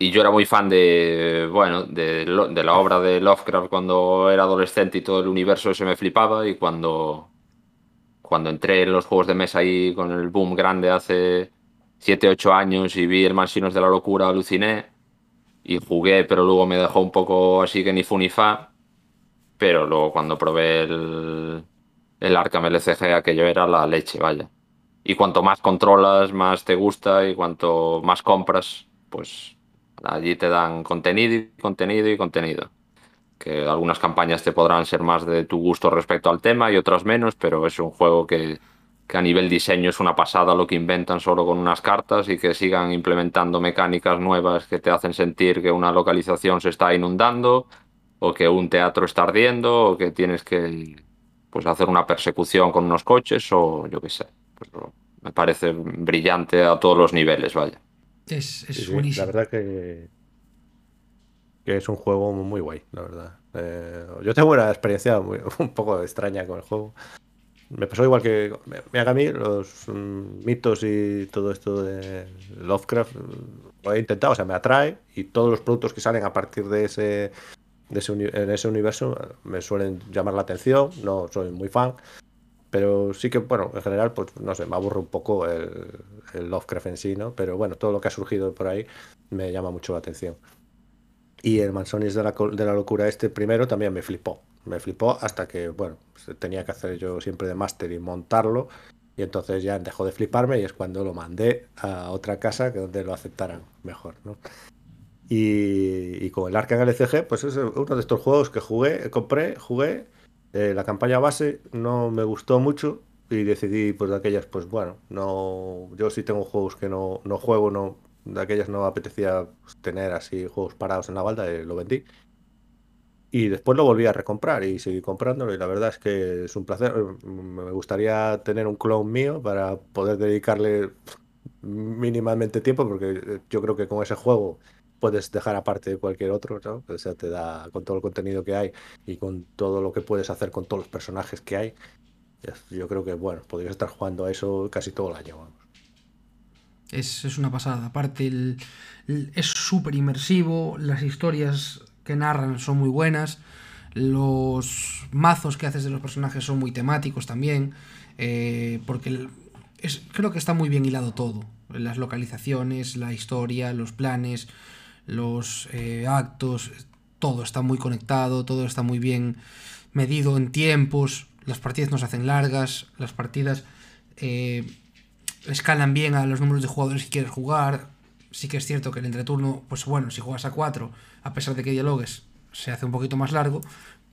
y yo era muy fan de, bueno, de, la obra de Lovecraft cuando era adolescente y todo el universo ese me flipaba y cuando, cuando entré en los juegos de mesa ahí con el boom grande hace 7, 8 años y vi el Mansiones de la Locura, aluciné y jugué, pero luego me dejó un poco así que ni fu ni fa. Pero luego cuando probé el, el Arkham LCG aquello era la leche, vaya. Y cuanto más controlas, más te gusta y cuanto más compras, pues Allí te dan contenido y contenido y contenido. Que algunas campañas te podrán ser más de tu gusto respecto al tema y otras menos, pero es un juego que, a nivel diseño es una pasada lo que inventan solo con unas cartas y que sigan implementando mecánicas nuevas que te hacen sentir que una localización se está inundando o que un teatro está ardiendo o que tienes que pues, hacer una persecución con unos coches o yo qué sé. Pues, me parece brillante a todos los niveles, vaya. Es, buenísimo. La verdad que, que es un juego muy guay, la verdad. Eh, yo tengo una experiencia un poco extraña con el juego. Me pasó igual que. Me haga a mí los mm, mitos y todo esto de Lovecraft. Lo he intentado, o sea, me atrae y todos los productos que salen a partir de ese, de ese en ese universo me suelen llamar la atención. No soy muy fan, pero sí que, bueno, en general, pues no sé, me aburre un poco el, el Lovecraft en sí, ¿no? Pero bueno, todo lo que ha surgido por ahí me llama mucho la atención. Y el Mansonis de la, de la locura este primero también me flipó. Me flipó hasta que, bueno, tenía que hacer yo siempre de máster y montarlo. Y entonces ya dejó de fliparme y es cuando lo mandé a otra casa que donde lo aceptaran mejor, ¿no? Y, y con el Arkham LCG, pues es uno de estos juegos que jugué, compré, jugué eh, la campaña base no me gustó mucho y decidí, pues de aquellas, pues bueno, no, yo sí tengo juegos que no, no juego, no, de aquellas no apetecía tener así juegos parados en la balda, y lo vendí. Y después lo volví a recomprar y seguí comprándolo y la verdad es que es un placer. Me gustaría tener un clone mío para poder dedicarle mínimamente tiempo porque yo creo que con ese juego puedes dejar aparte de cualquier otro, ¿no? O sea, te da con todo el contenido que hay y con todo lo que puedes hacer con todos los personajes que hay. Yo creo que, bueno, podrías estar jugando a eso casi todo el año. Es, una pasada. Aparte, es súper inmersivo, las historias que narran son muy buenas, los mazos que haces de los personajes son muy temáticos también, eh, porque es, creo que está muy bien hilado todo. Las localizaciones, la historia, los planes, los eh, actos, todo está muy conectado, todo está muy bien medido en tiempos, las partidas no se hacen largas, las partidas eh, escalan bien a los números de jugadores que quieres jugar. Sí que es cierto que el entreturno, pues bueno, si juegas a 4, a pesar de que dialogues, se hace un poquito más largo,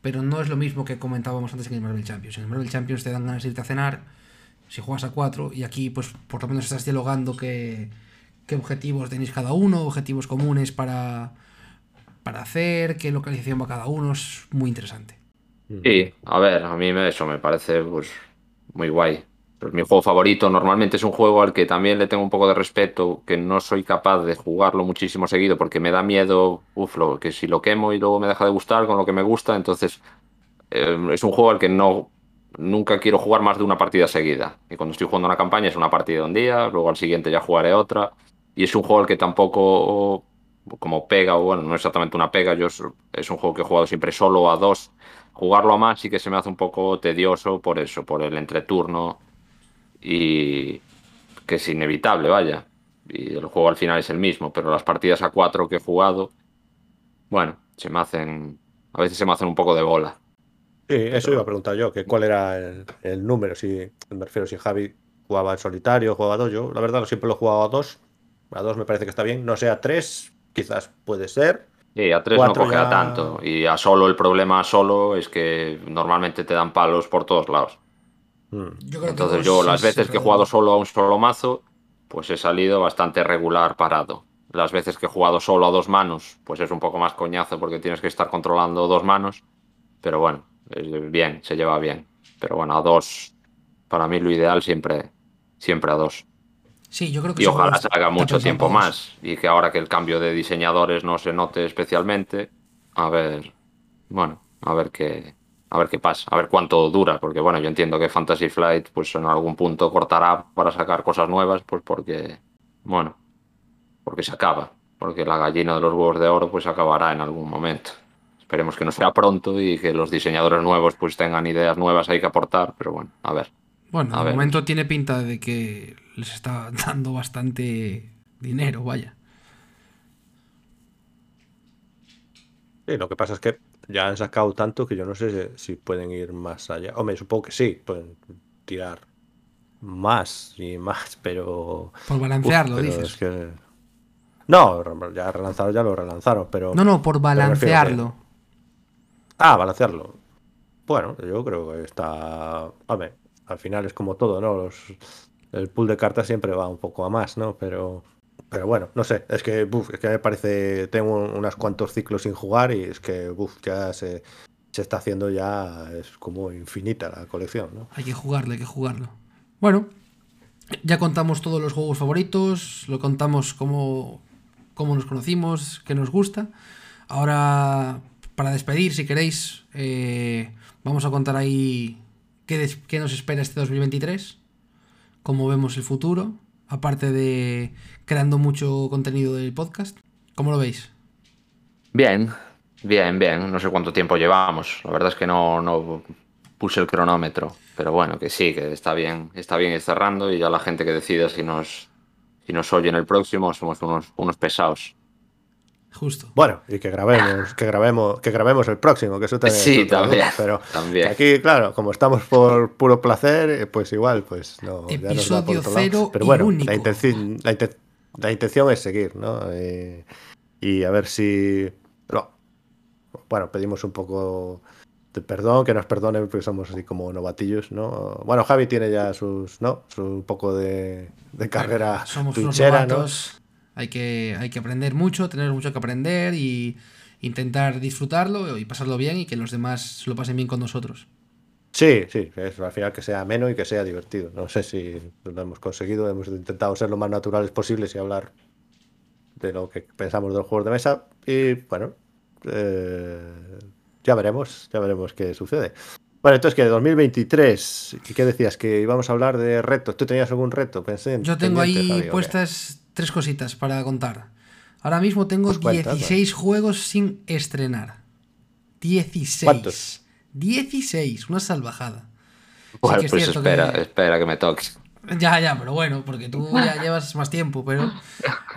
pero no es lo mismo que comentábamos antes en el Marvel Champions. En el Marvel Champions te dan ganas de irte a cenar si juegas a 4 y aquí pues por lo menos estás dialogando que qué objetivos tenéis cada uno, objetivos comunes para, para hacer, qué localización va cada uno, es muy interesante. Sí, a ver, a mí eso me parece pues, muy guay. Pues mi juego favorito normalmente es un juego al que también le tengo un poco de respeto, que no soy capaz de jugarlo muchísimo seguido porque me da miedo, uf, lo, que si lo quemo y luego me deja de gustar con lo que me gusta, entonces eh, es un juego al que no nunca quiero jugar más de una partida seguida. Y cuando estoy jugando una campaña es una partida de un día, luego al siguiente ya jugaré otra. Y es un juego al que tampoco como pega, o bueno, no exactamente una pega, yo es un juego que he jugado siempre solo a dos. Jugarlo a más sí que se me hace un poco tedioso por eso, por el entreturno y que es inevitable, vaya. Y el juego al final es el mismo, pero las partidas a cuatro que he jugado, bueno, se me hacen, a veces se me hacen un poco de bola. Sí, eso iba a preguntar yo, que cuál era el, número, si me refiero si Javi jugaba en solitario, jugaba a dos. Yo, la verdad, siempre lo he jugado a dos. A dos me parece que está bien. No sé, a tres, quizás puede ser. Sí, a tres no Cuatro coge a ya- tanto. Y a solo el problema a solo es que normalmente te dan palos por todos lados. Mm. Yo creo que Entonces yo las es veces que he jugado solo a un solo mazo, pues he salido bastante regular parado. Las veces que he jugado solo a dos manos, pues es un poco más coñazo porque tienes que estar controlando dos manos. Pero bueno, es bien, se lleva bien. Pero bueno, a dos, para mí lo ideal siempre, siempre a dos. Sí, yo creo que Y ojalá se haga mucho tiempo más. Y que ahora que el cambio de diseñadores no se note especialmente, a ver, bueno, a ver qué, a ver qué pasa, a ver cuánto dura, porque bueno, yo entiendo que Fantasy Flight pues en algún punto cortará para sacar cosas nuevas, pues porque, bueno, porque se acaba, porque la gallina de los huevos de oro pues acabará en algún momento. Esperemos que no sea pronto y que los diseñadores nuevos pues tengan ideas nuevas ahí que aportar, pero bueno, a ver. Bueno, de momento tiene pinta de que les está dando bastante dinero, vaya. Sí, lo que pasa es que ya han sacado tanto que yo no sé si, pueden ir más allá. Hombre, supongo que sí, pueden tirar más y más, pero. Por balancearlo, Uf, pero dices. es que- No, ya relanzaron, ya lo relanzaron, pero. No, no, por que- balancearlo. Ah, balancearlo. Bueno, yo creo que está. Hombre, al final es como todo, ¿no? Los... El pool de cartas siempre va un poco a más, ¿no? Pero. Pero bueno, no sé, es que, buf, es que me parece, tengo unos cuantos ciclos sin jugar y es que, buf, ya se, se está haciendo ya, es como infinita la colección, ¿no? Hay que jugarlo, hay que jugarlo. Bueno, ya contamos todos los juegos favoritos, lo contamos cómo, cómo nos conocimos, qué nos gusta. Ahora, para despedir, si queréis, eh, vamos a contar ahí qué, nos espera este 2023, cómo vemos el futuro, aparte de creando mucho contenido del podcast. ¿Cómo lo veis? Bien, bien, bien. No sé cuánto tiempo llevamos. La verdad es que no, no puse el cronómetro. Pero bueno, que sí, que está bien, está bien cerrando y ya la gente que decida si nos, si nos oye en el próximo somos unos, unos pesados. Justo. Bueno, y que grabemos, que grabemos, que grabemos el próximo, que eso también. Sí, también, Pero también. aquí, claro, como estamos por puro placer, eh, pues igual, pues no. ya nos da por Episodio otro lado. cero Pero y bueno, único. la intención, la, inten- la intención es seguir, ¿no? Eh, y a ver si. no. Bueno, pedimos un poco de perdón, que nos perdonen porque somos así como novatillos, ¿no? Bueno, Javi tiene ya sus, ¿no? Su poco de, de carrera Somos unos ¿no? Hay que, hay que aprender mucho, tener mucho que aprender y intentar disfrutarlo y pasarlo bien y que los demás lo pasen bien con nosotros. Sí, sí, es al final que sea ameno y que sea divertido. No sé si lo hemos conseguido, hemos intentado ser lo más naturales posibles y hablar de lo que pensamos de los juegos de mesa. Y bueno, eh, ya veremos, ya veremos qué sucede. Bueno, entonces que 2023, ¿y qué decías? Que íbamos a hablar de retos. ¿Tú tenías algún reto? Pensé en Yo tengo ahí Javi, ¿o qué? Tres cositas para contar. Ahora mismo tengo Pues cuenta, 16 juegos sin estrenar. 16. ¿Cuántos? 16, una salvajada. Bueno, que es pues cierto espera, que- espera que me toques. Ya, ya, pero bueno, porque tú ya llevas más tiempo, pero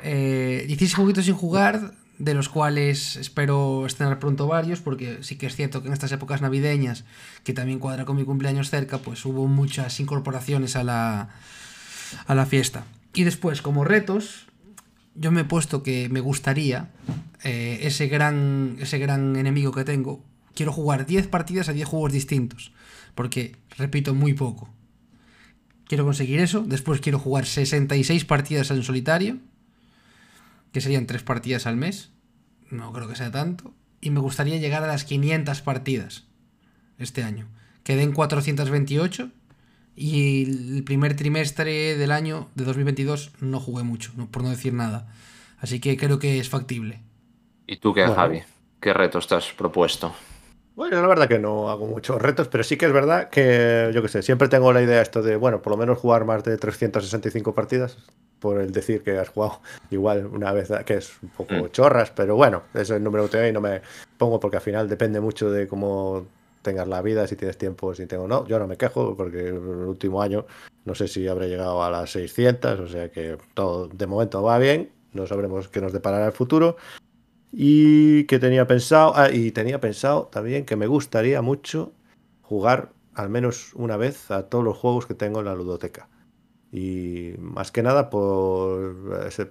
eh, 16 jueguitos sin jugar, de los cuales espero estrenar pronto varios, porque sí que es cierto que en estas épocas navideñas, que también cuadra con mi cumpleaños cerca, pues hubo muchas incorporaciones a la, a la fiesta. Y después, como retos, yo me he puesto que me gustaría eh, ese, gran, ese gran enemigo que tengo. Quiero jugar 10 partidas a 10 juegos distintos, porque, repito, muy poco. Quiero conseguir eso. Después quiero jugar 66 partidas en solitario. Que serían 3 partidas al mes. No creo que sea tanto. Y me gustaría llegar a las 500 partidas este año. Quedé en 428. Y el primer trimestre del año de 2022 no jugué mucho, por no decir nada. Así que creo que es factible. ¿Y tú qué, Bueno. Javi? ¿Qué retos te has propuesto? Bueno, la verdad que no hago muchos retos, pero sí que es verdad que, yo qué sé, siempre tengo la idea esto de, bueno, por lo menos jugar más de 365 partidas, por el decir que has jugado igual una vez, que es un poco Mm. chorras, pero bueno, ese es el número que tengo y no me pongo porque al final depende mucho de cómo tengas la vida, si tienes tiempo, si tengo no. Yo no me quejo porque el último año no sé si habré llegado a las 600, o sea que todo de momento va bien, no sabremos qué nos deparará el futuro. Y que tenía pensado, ah, y tenía pensado también que me gustaría mucho jugar al menos una vez a todos los juegos que tengo en la ludoteca. Y más que nada por ese,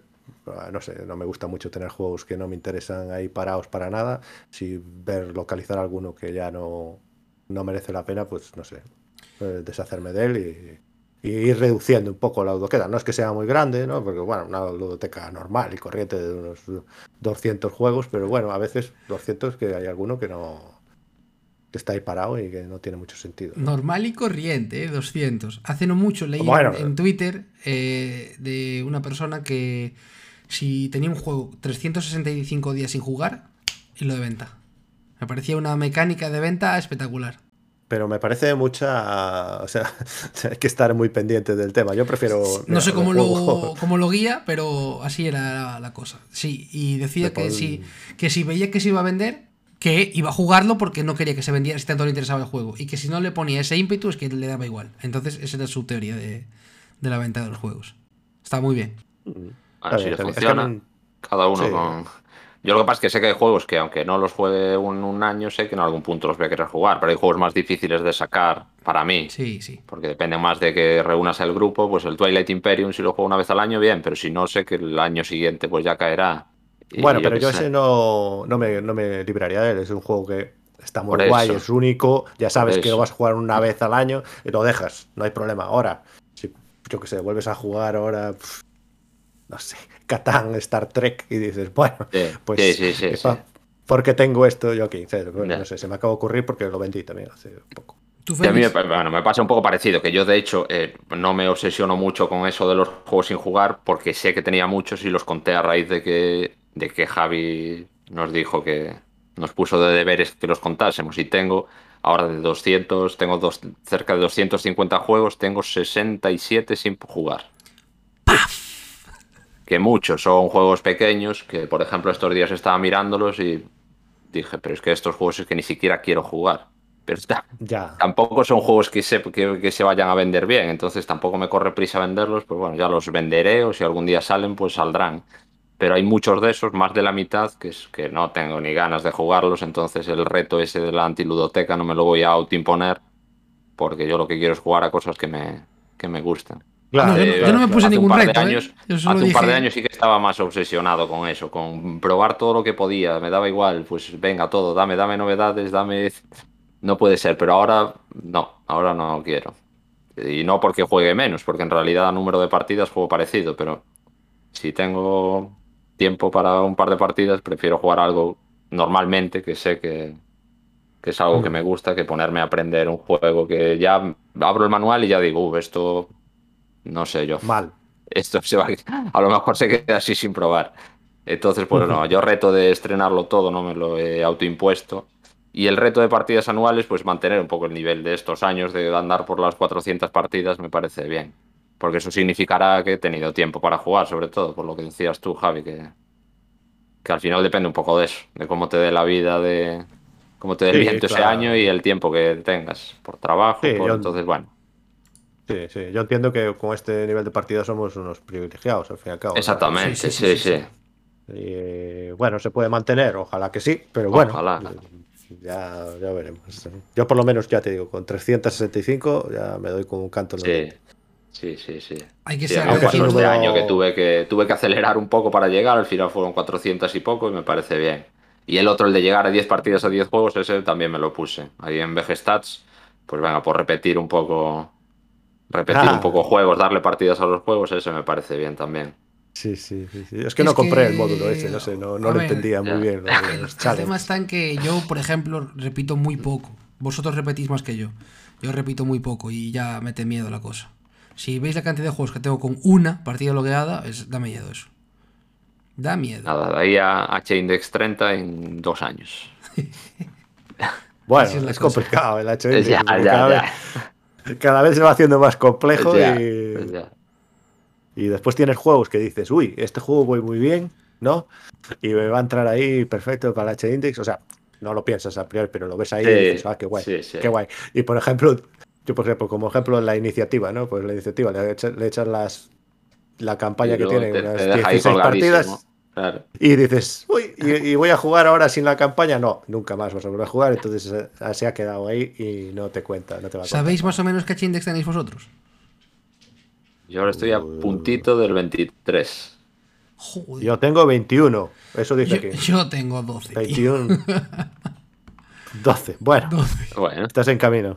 no sé, no me gusta mucho tener juegos que no me interesan ahí parados para nada. Si ver localizar alguno que ya no, no merece la pena, pues no sé, eh, deshacerme de él y, ir reduciendo un poco la ludoteca. No es que sea muy grande, ¿no? Porque, bueno, una ludoteca normal y corriente de unos 200 juegos, pero bueno, a veces 200 que hay alguno que no está ahí parado y que no tiene mucho sentido. Normal y corriente, ¿eh? 200. Hace no mucho leí Bueno. en, en Twitter eh, de una persona que si tenía un juego 365 días sin jugar y lo de venta. Me parecía una mecánica de venta espectacular. Pero me parece mucha. O sea, hay que estar muy pendiente del tema. Yo prefiero. No mira, sé cómo lo, cómo lo guía, pero así era la, la cosa. Sí, y decía que pon- si, que si veía que se iba a vender, que iba a jugarlo porque no quería que se vendiera si tanto le interesaba el juego. Y que si no le ponía ese ímpetu es que le daba igual. Entonces, esa era su teoría de, de la venta de los juegos. Está muy bien. Así bien, le está bien. Es que funciona. no- Cada uno Sí. con. Yo lo que pasa es que sé que hay juegos que, aunque no los juegue un, un año, sé que en algún punto los voy a querer jugar. Pero hay juegos más difíciles de sacar para mí. Sí, sí. Porque depende más de que reúnas el grupo. Pues el Twilight Imperium, si lo juego una vez al año, bien. Pero si no, sé que el año siguiente pues ya caerá. Bueno, pero yo sé. ese no, no, me, no me libraría de él. Es un juego que está muy Por guay, eso. es único. Ya sabes que lo vas a jugar una vez al año y lo dejas. No hay problema. Ahora, si yo que sé, vuelves a jugar ahora, no sé, Catán, Star Trek y dices, bueno, Sí, pues sí, sí, sí, sí. pa- porque tengo esto yo aquí. Bueno, no sé, se me acaba de ocurrir porque lo vendí también hace poco. ¿Tú, Y a mí me, bueno, me pasa un poco parecido, que yo de hecho eh, no me obsesiono mucho con eso de los juegos sin jugar, porque sé que tenía muchos y los conté a raíz de que, de que Javi nos dijo que nos puso de deberes que los contásemos. Y tengo ahora de 200, tengo dos, cerca de 250 juegos, tengo 67 sin jugar. Que muchos son juegos pequeños, que por ejemplo estos días estaba mirándolos y dije, pero es que estos juegos es que ni siquiera quiero jugar. Pero está, Ya. tampoco son juegos que se, que, que se vayan a vender bien, entonces tampoco me corre prisa venderlos, pues bueno, ya los venderé o si algún día salen, pues saldrán. Pero hay muchos de esos, más de la mitad, que, es, que no tengo ni ganas de jugarlos, entonces el reto ese de la antiludoteca no me lo voy a autoimponer, porque yo lo que quiero es jugar a cosas que me, que me gustan. Claro, No, yo, no, Hace- yo no me puse ningún par de reto. ¿eh? años- solo Hace un par de años sí que estaba más obsesionado con eso, con probar todo lo que podía, me daba igual, pues venga todo, dame, dame novedades, dame... No puede ser, pero ahora no, ahora no quiero. Y no porque juegue menos, porque en realidad a número de partidas juego parecido, pero si tengo tiempo para un par de partidas, prefiero jugar algo normalmente, que sé que, que es algo que me gusta, que ponerme a aprender un juego que ya abro el manual y ya digo, "Uh, esto no sé yo Mal. esto se va a lo mejor se queda así sin probar. Entonces, pues no, yo reto de estrenarlo todo no me lo he autoimpuesto. Y el reto de partidas anuales, pues mantener un poco el nivel de estos años, de andar por las 400 partidas, me parece bien. Porque eso significará que he tenido tiempo para jugar, sobre todo, por lo que decías tú, Javi, que, que al final depende un poco de eso, de cómo te dé la vida, de cómo te dé el Sí, viento ese año y el tiempo que tengas por trabajo. Sí, por- yo- Entonces, bueno, Sí, sí. Yo entiendo que con este nivel de partida somos unos privilegiados, al fin y al cabo. exactamente, Sí, sí, sí, sí. sí, sí. Y, bueno, se puede mantener, ojalá que sí, pero bueno, Ojalá. ya, ya veremos. Yo por lo menos ya te digo, con 365 ya me doy con un canto en Sí. Sí, sí, sí. Hay que Sí, ser a mí me pasó agradecido. este año que tuve que tuve que acelerar un poco para llegar, al final fueron 400 y poco y me parece bien. Y el otro, el de llegar a 10 partidas a 10 juegos, ese también me lo puse. Ahí en VG Stats, pues venga, por repetir un poco repetir Ah. un poco juegos, darle partidas a los juegos, ese me parece bien también. Sí, sí, sí, sí. Es que Es no compré que- el módulo ese, no sé, no, lo ver, entendía ya. muy bien. los el challenges. tema está en que yo, por ejemplo, repito muy poco. Vosotros repetís más que yo. Yo repito muy poco y ya mete miedo la cosa. Si veis la cantidad de juegos que tengo con una partida logueada, es, da miedo eso. Da miedo. Nada, de ahí a H-Index 30 en dos años. Bueno, es complicado el. Ya, ya, cada, ya. Vez, cada vez se va haciendo más complejo Ya, y, pues ya. y después tienes juegos que dices, uy, este juego voy muy bien, ¿no? Y me va a entrar ahí perfecto para el H-Index. O sea, no lo piensas a priori, pero lo ves ahí Sí, y dices, ah, qué guay, sí, sí. qué guay. Y por ejemplo, yo por ejemplo, como ejemplo la iniciativa, ¿no? Pues la iniciativa, le echas, le echas las la campaña que tiene te- unas te deja ahí 16 partidas. Claro. Y dices, uy, y, y voy a jugar ahora sin la campaña. No, nunca más vas a volver a jugar. Entonces eh, se ha quedado ahí y no te cuenta, no te va a contar. ¿Sabéis más o menos qué index tenéis vosotros? Yo ahora estoy a puntito del 23. Joder. Yo tengo 21. Eso dice Yo, que. yo tengo 12. tío. 21. 12. Bueno, 12. Bueno, estás en camino.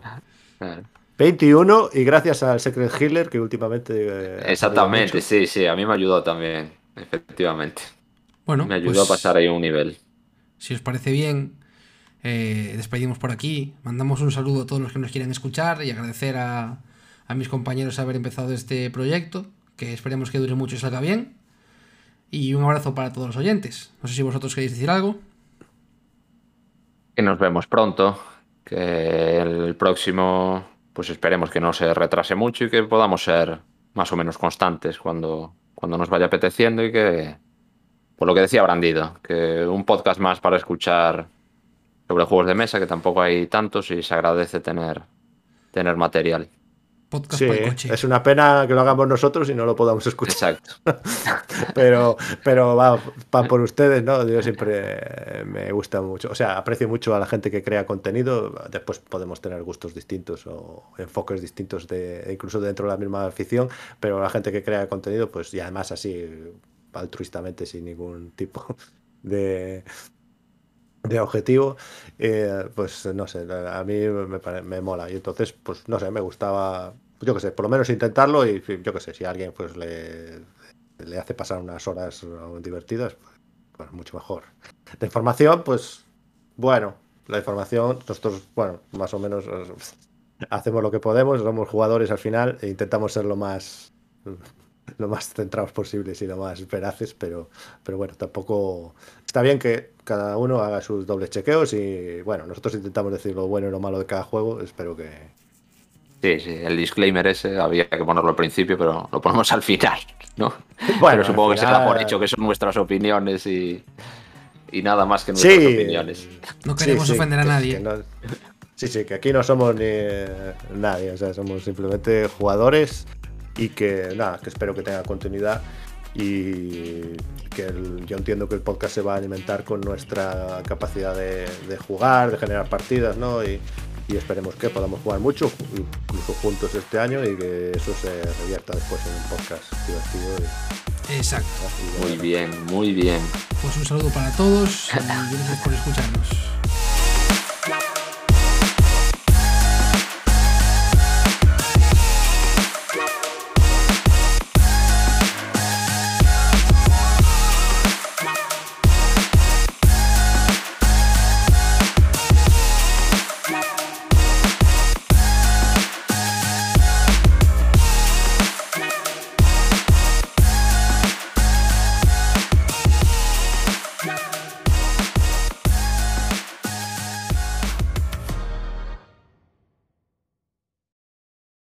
claro. 21 y gracias al Secret Healer que últimamente. eh, exactamente, sí, sí, a mí me ayudó también, efectivamente. Bueno, Me ayudó pues, a pasar ahí un nivel. Si os parece bien, eh, despedimos por aquí. Mandamos un saludo a todos los que nos quieran escuchar y agradecer a, a mis compañeros haber empezado este proyecto, que esperemos que dure mucho y salga bien. Y un abrazo para todos los oyentes. No sé si vosotros queréis decir algo. Que nos vemos pronto, que el próximo, pues esperemos que no se retrase mucho y que podamos ser más o menos constantes cuando, cuando nos vaya apeteciendo y que, por lo que decía Brandido, que un podcast más para escuchar sobre juegos de mesa, que tampoco hay tantos y se agradece tener, tener material. Podcast Sí, para el coche. es una pena que lo hagamos nosotros y no lo podamos escuchar. Exacto. pero pero va, va por ustedes, ¿no? Yo siempre me gusta mucho, o sea, aprecio mucho a la gente que crea contenido, después podemos tener gustos distintos o enfoques distintos de incluso dentro de la misma afición, pero la gente que crea contenido, pues y además así altruistamente sin ningún tipo de de objetivo, eh, pues no sé, a mí me, me mola y entonces, pues no sé, me gustaba, yo qué sé, por lo menos intentarlo y yo qué sé, si alguien pues le, le hace pasar unas horas divertidas, pues, pues mucho mejor. De información, pues bueno, la información, nosotros, bueno, más o menos eh, hacemos lo que podemos, somos jugadores al final e intentamos ser lo más lo más centrados posibles y lo más veraces, pero, pero bueno, tampoco está bien que cada uno haga sus dobles chequeos y bueno, nosotros intentamos decir lo bueno y lo malo de cada juego, espero que, Sí, sí, el disclaimer ese había que ponerlo al principio, pero lo ponemos al final, ¿no? Bueno, pero supongo que se da por hecho que son nuestras opiniones y, y nada más que nuestras Sí. opiniones. No queremos Sí, sí, ofender a que- nadie. que no- sí, sí, que aquí no somos ni eh, nadie, o sea, somos simplemente jugadores y que nada, que espero que tenga continuidad y que el- yo entiendo que el podcast se va a alimentar con nuestra capacidad de, de jugar, de generar partidas, ¿no? Y, y esperemos que podamos jugar mucho, incluso juntos este año y que eso se revierta después en un podcast divertido. y- Exacto. y Muy bien, muy bien. Pues un saludo para todos y gracias por escucharnos.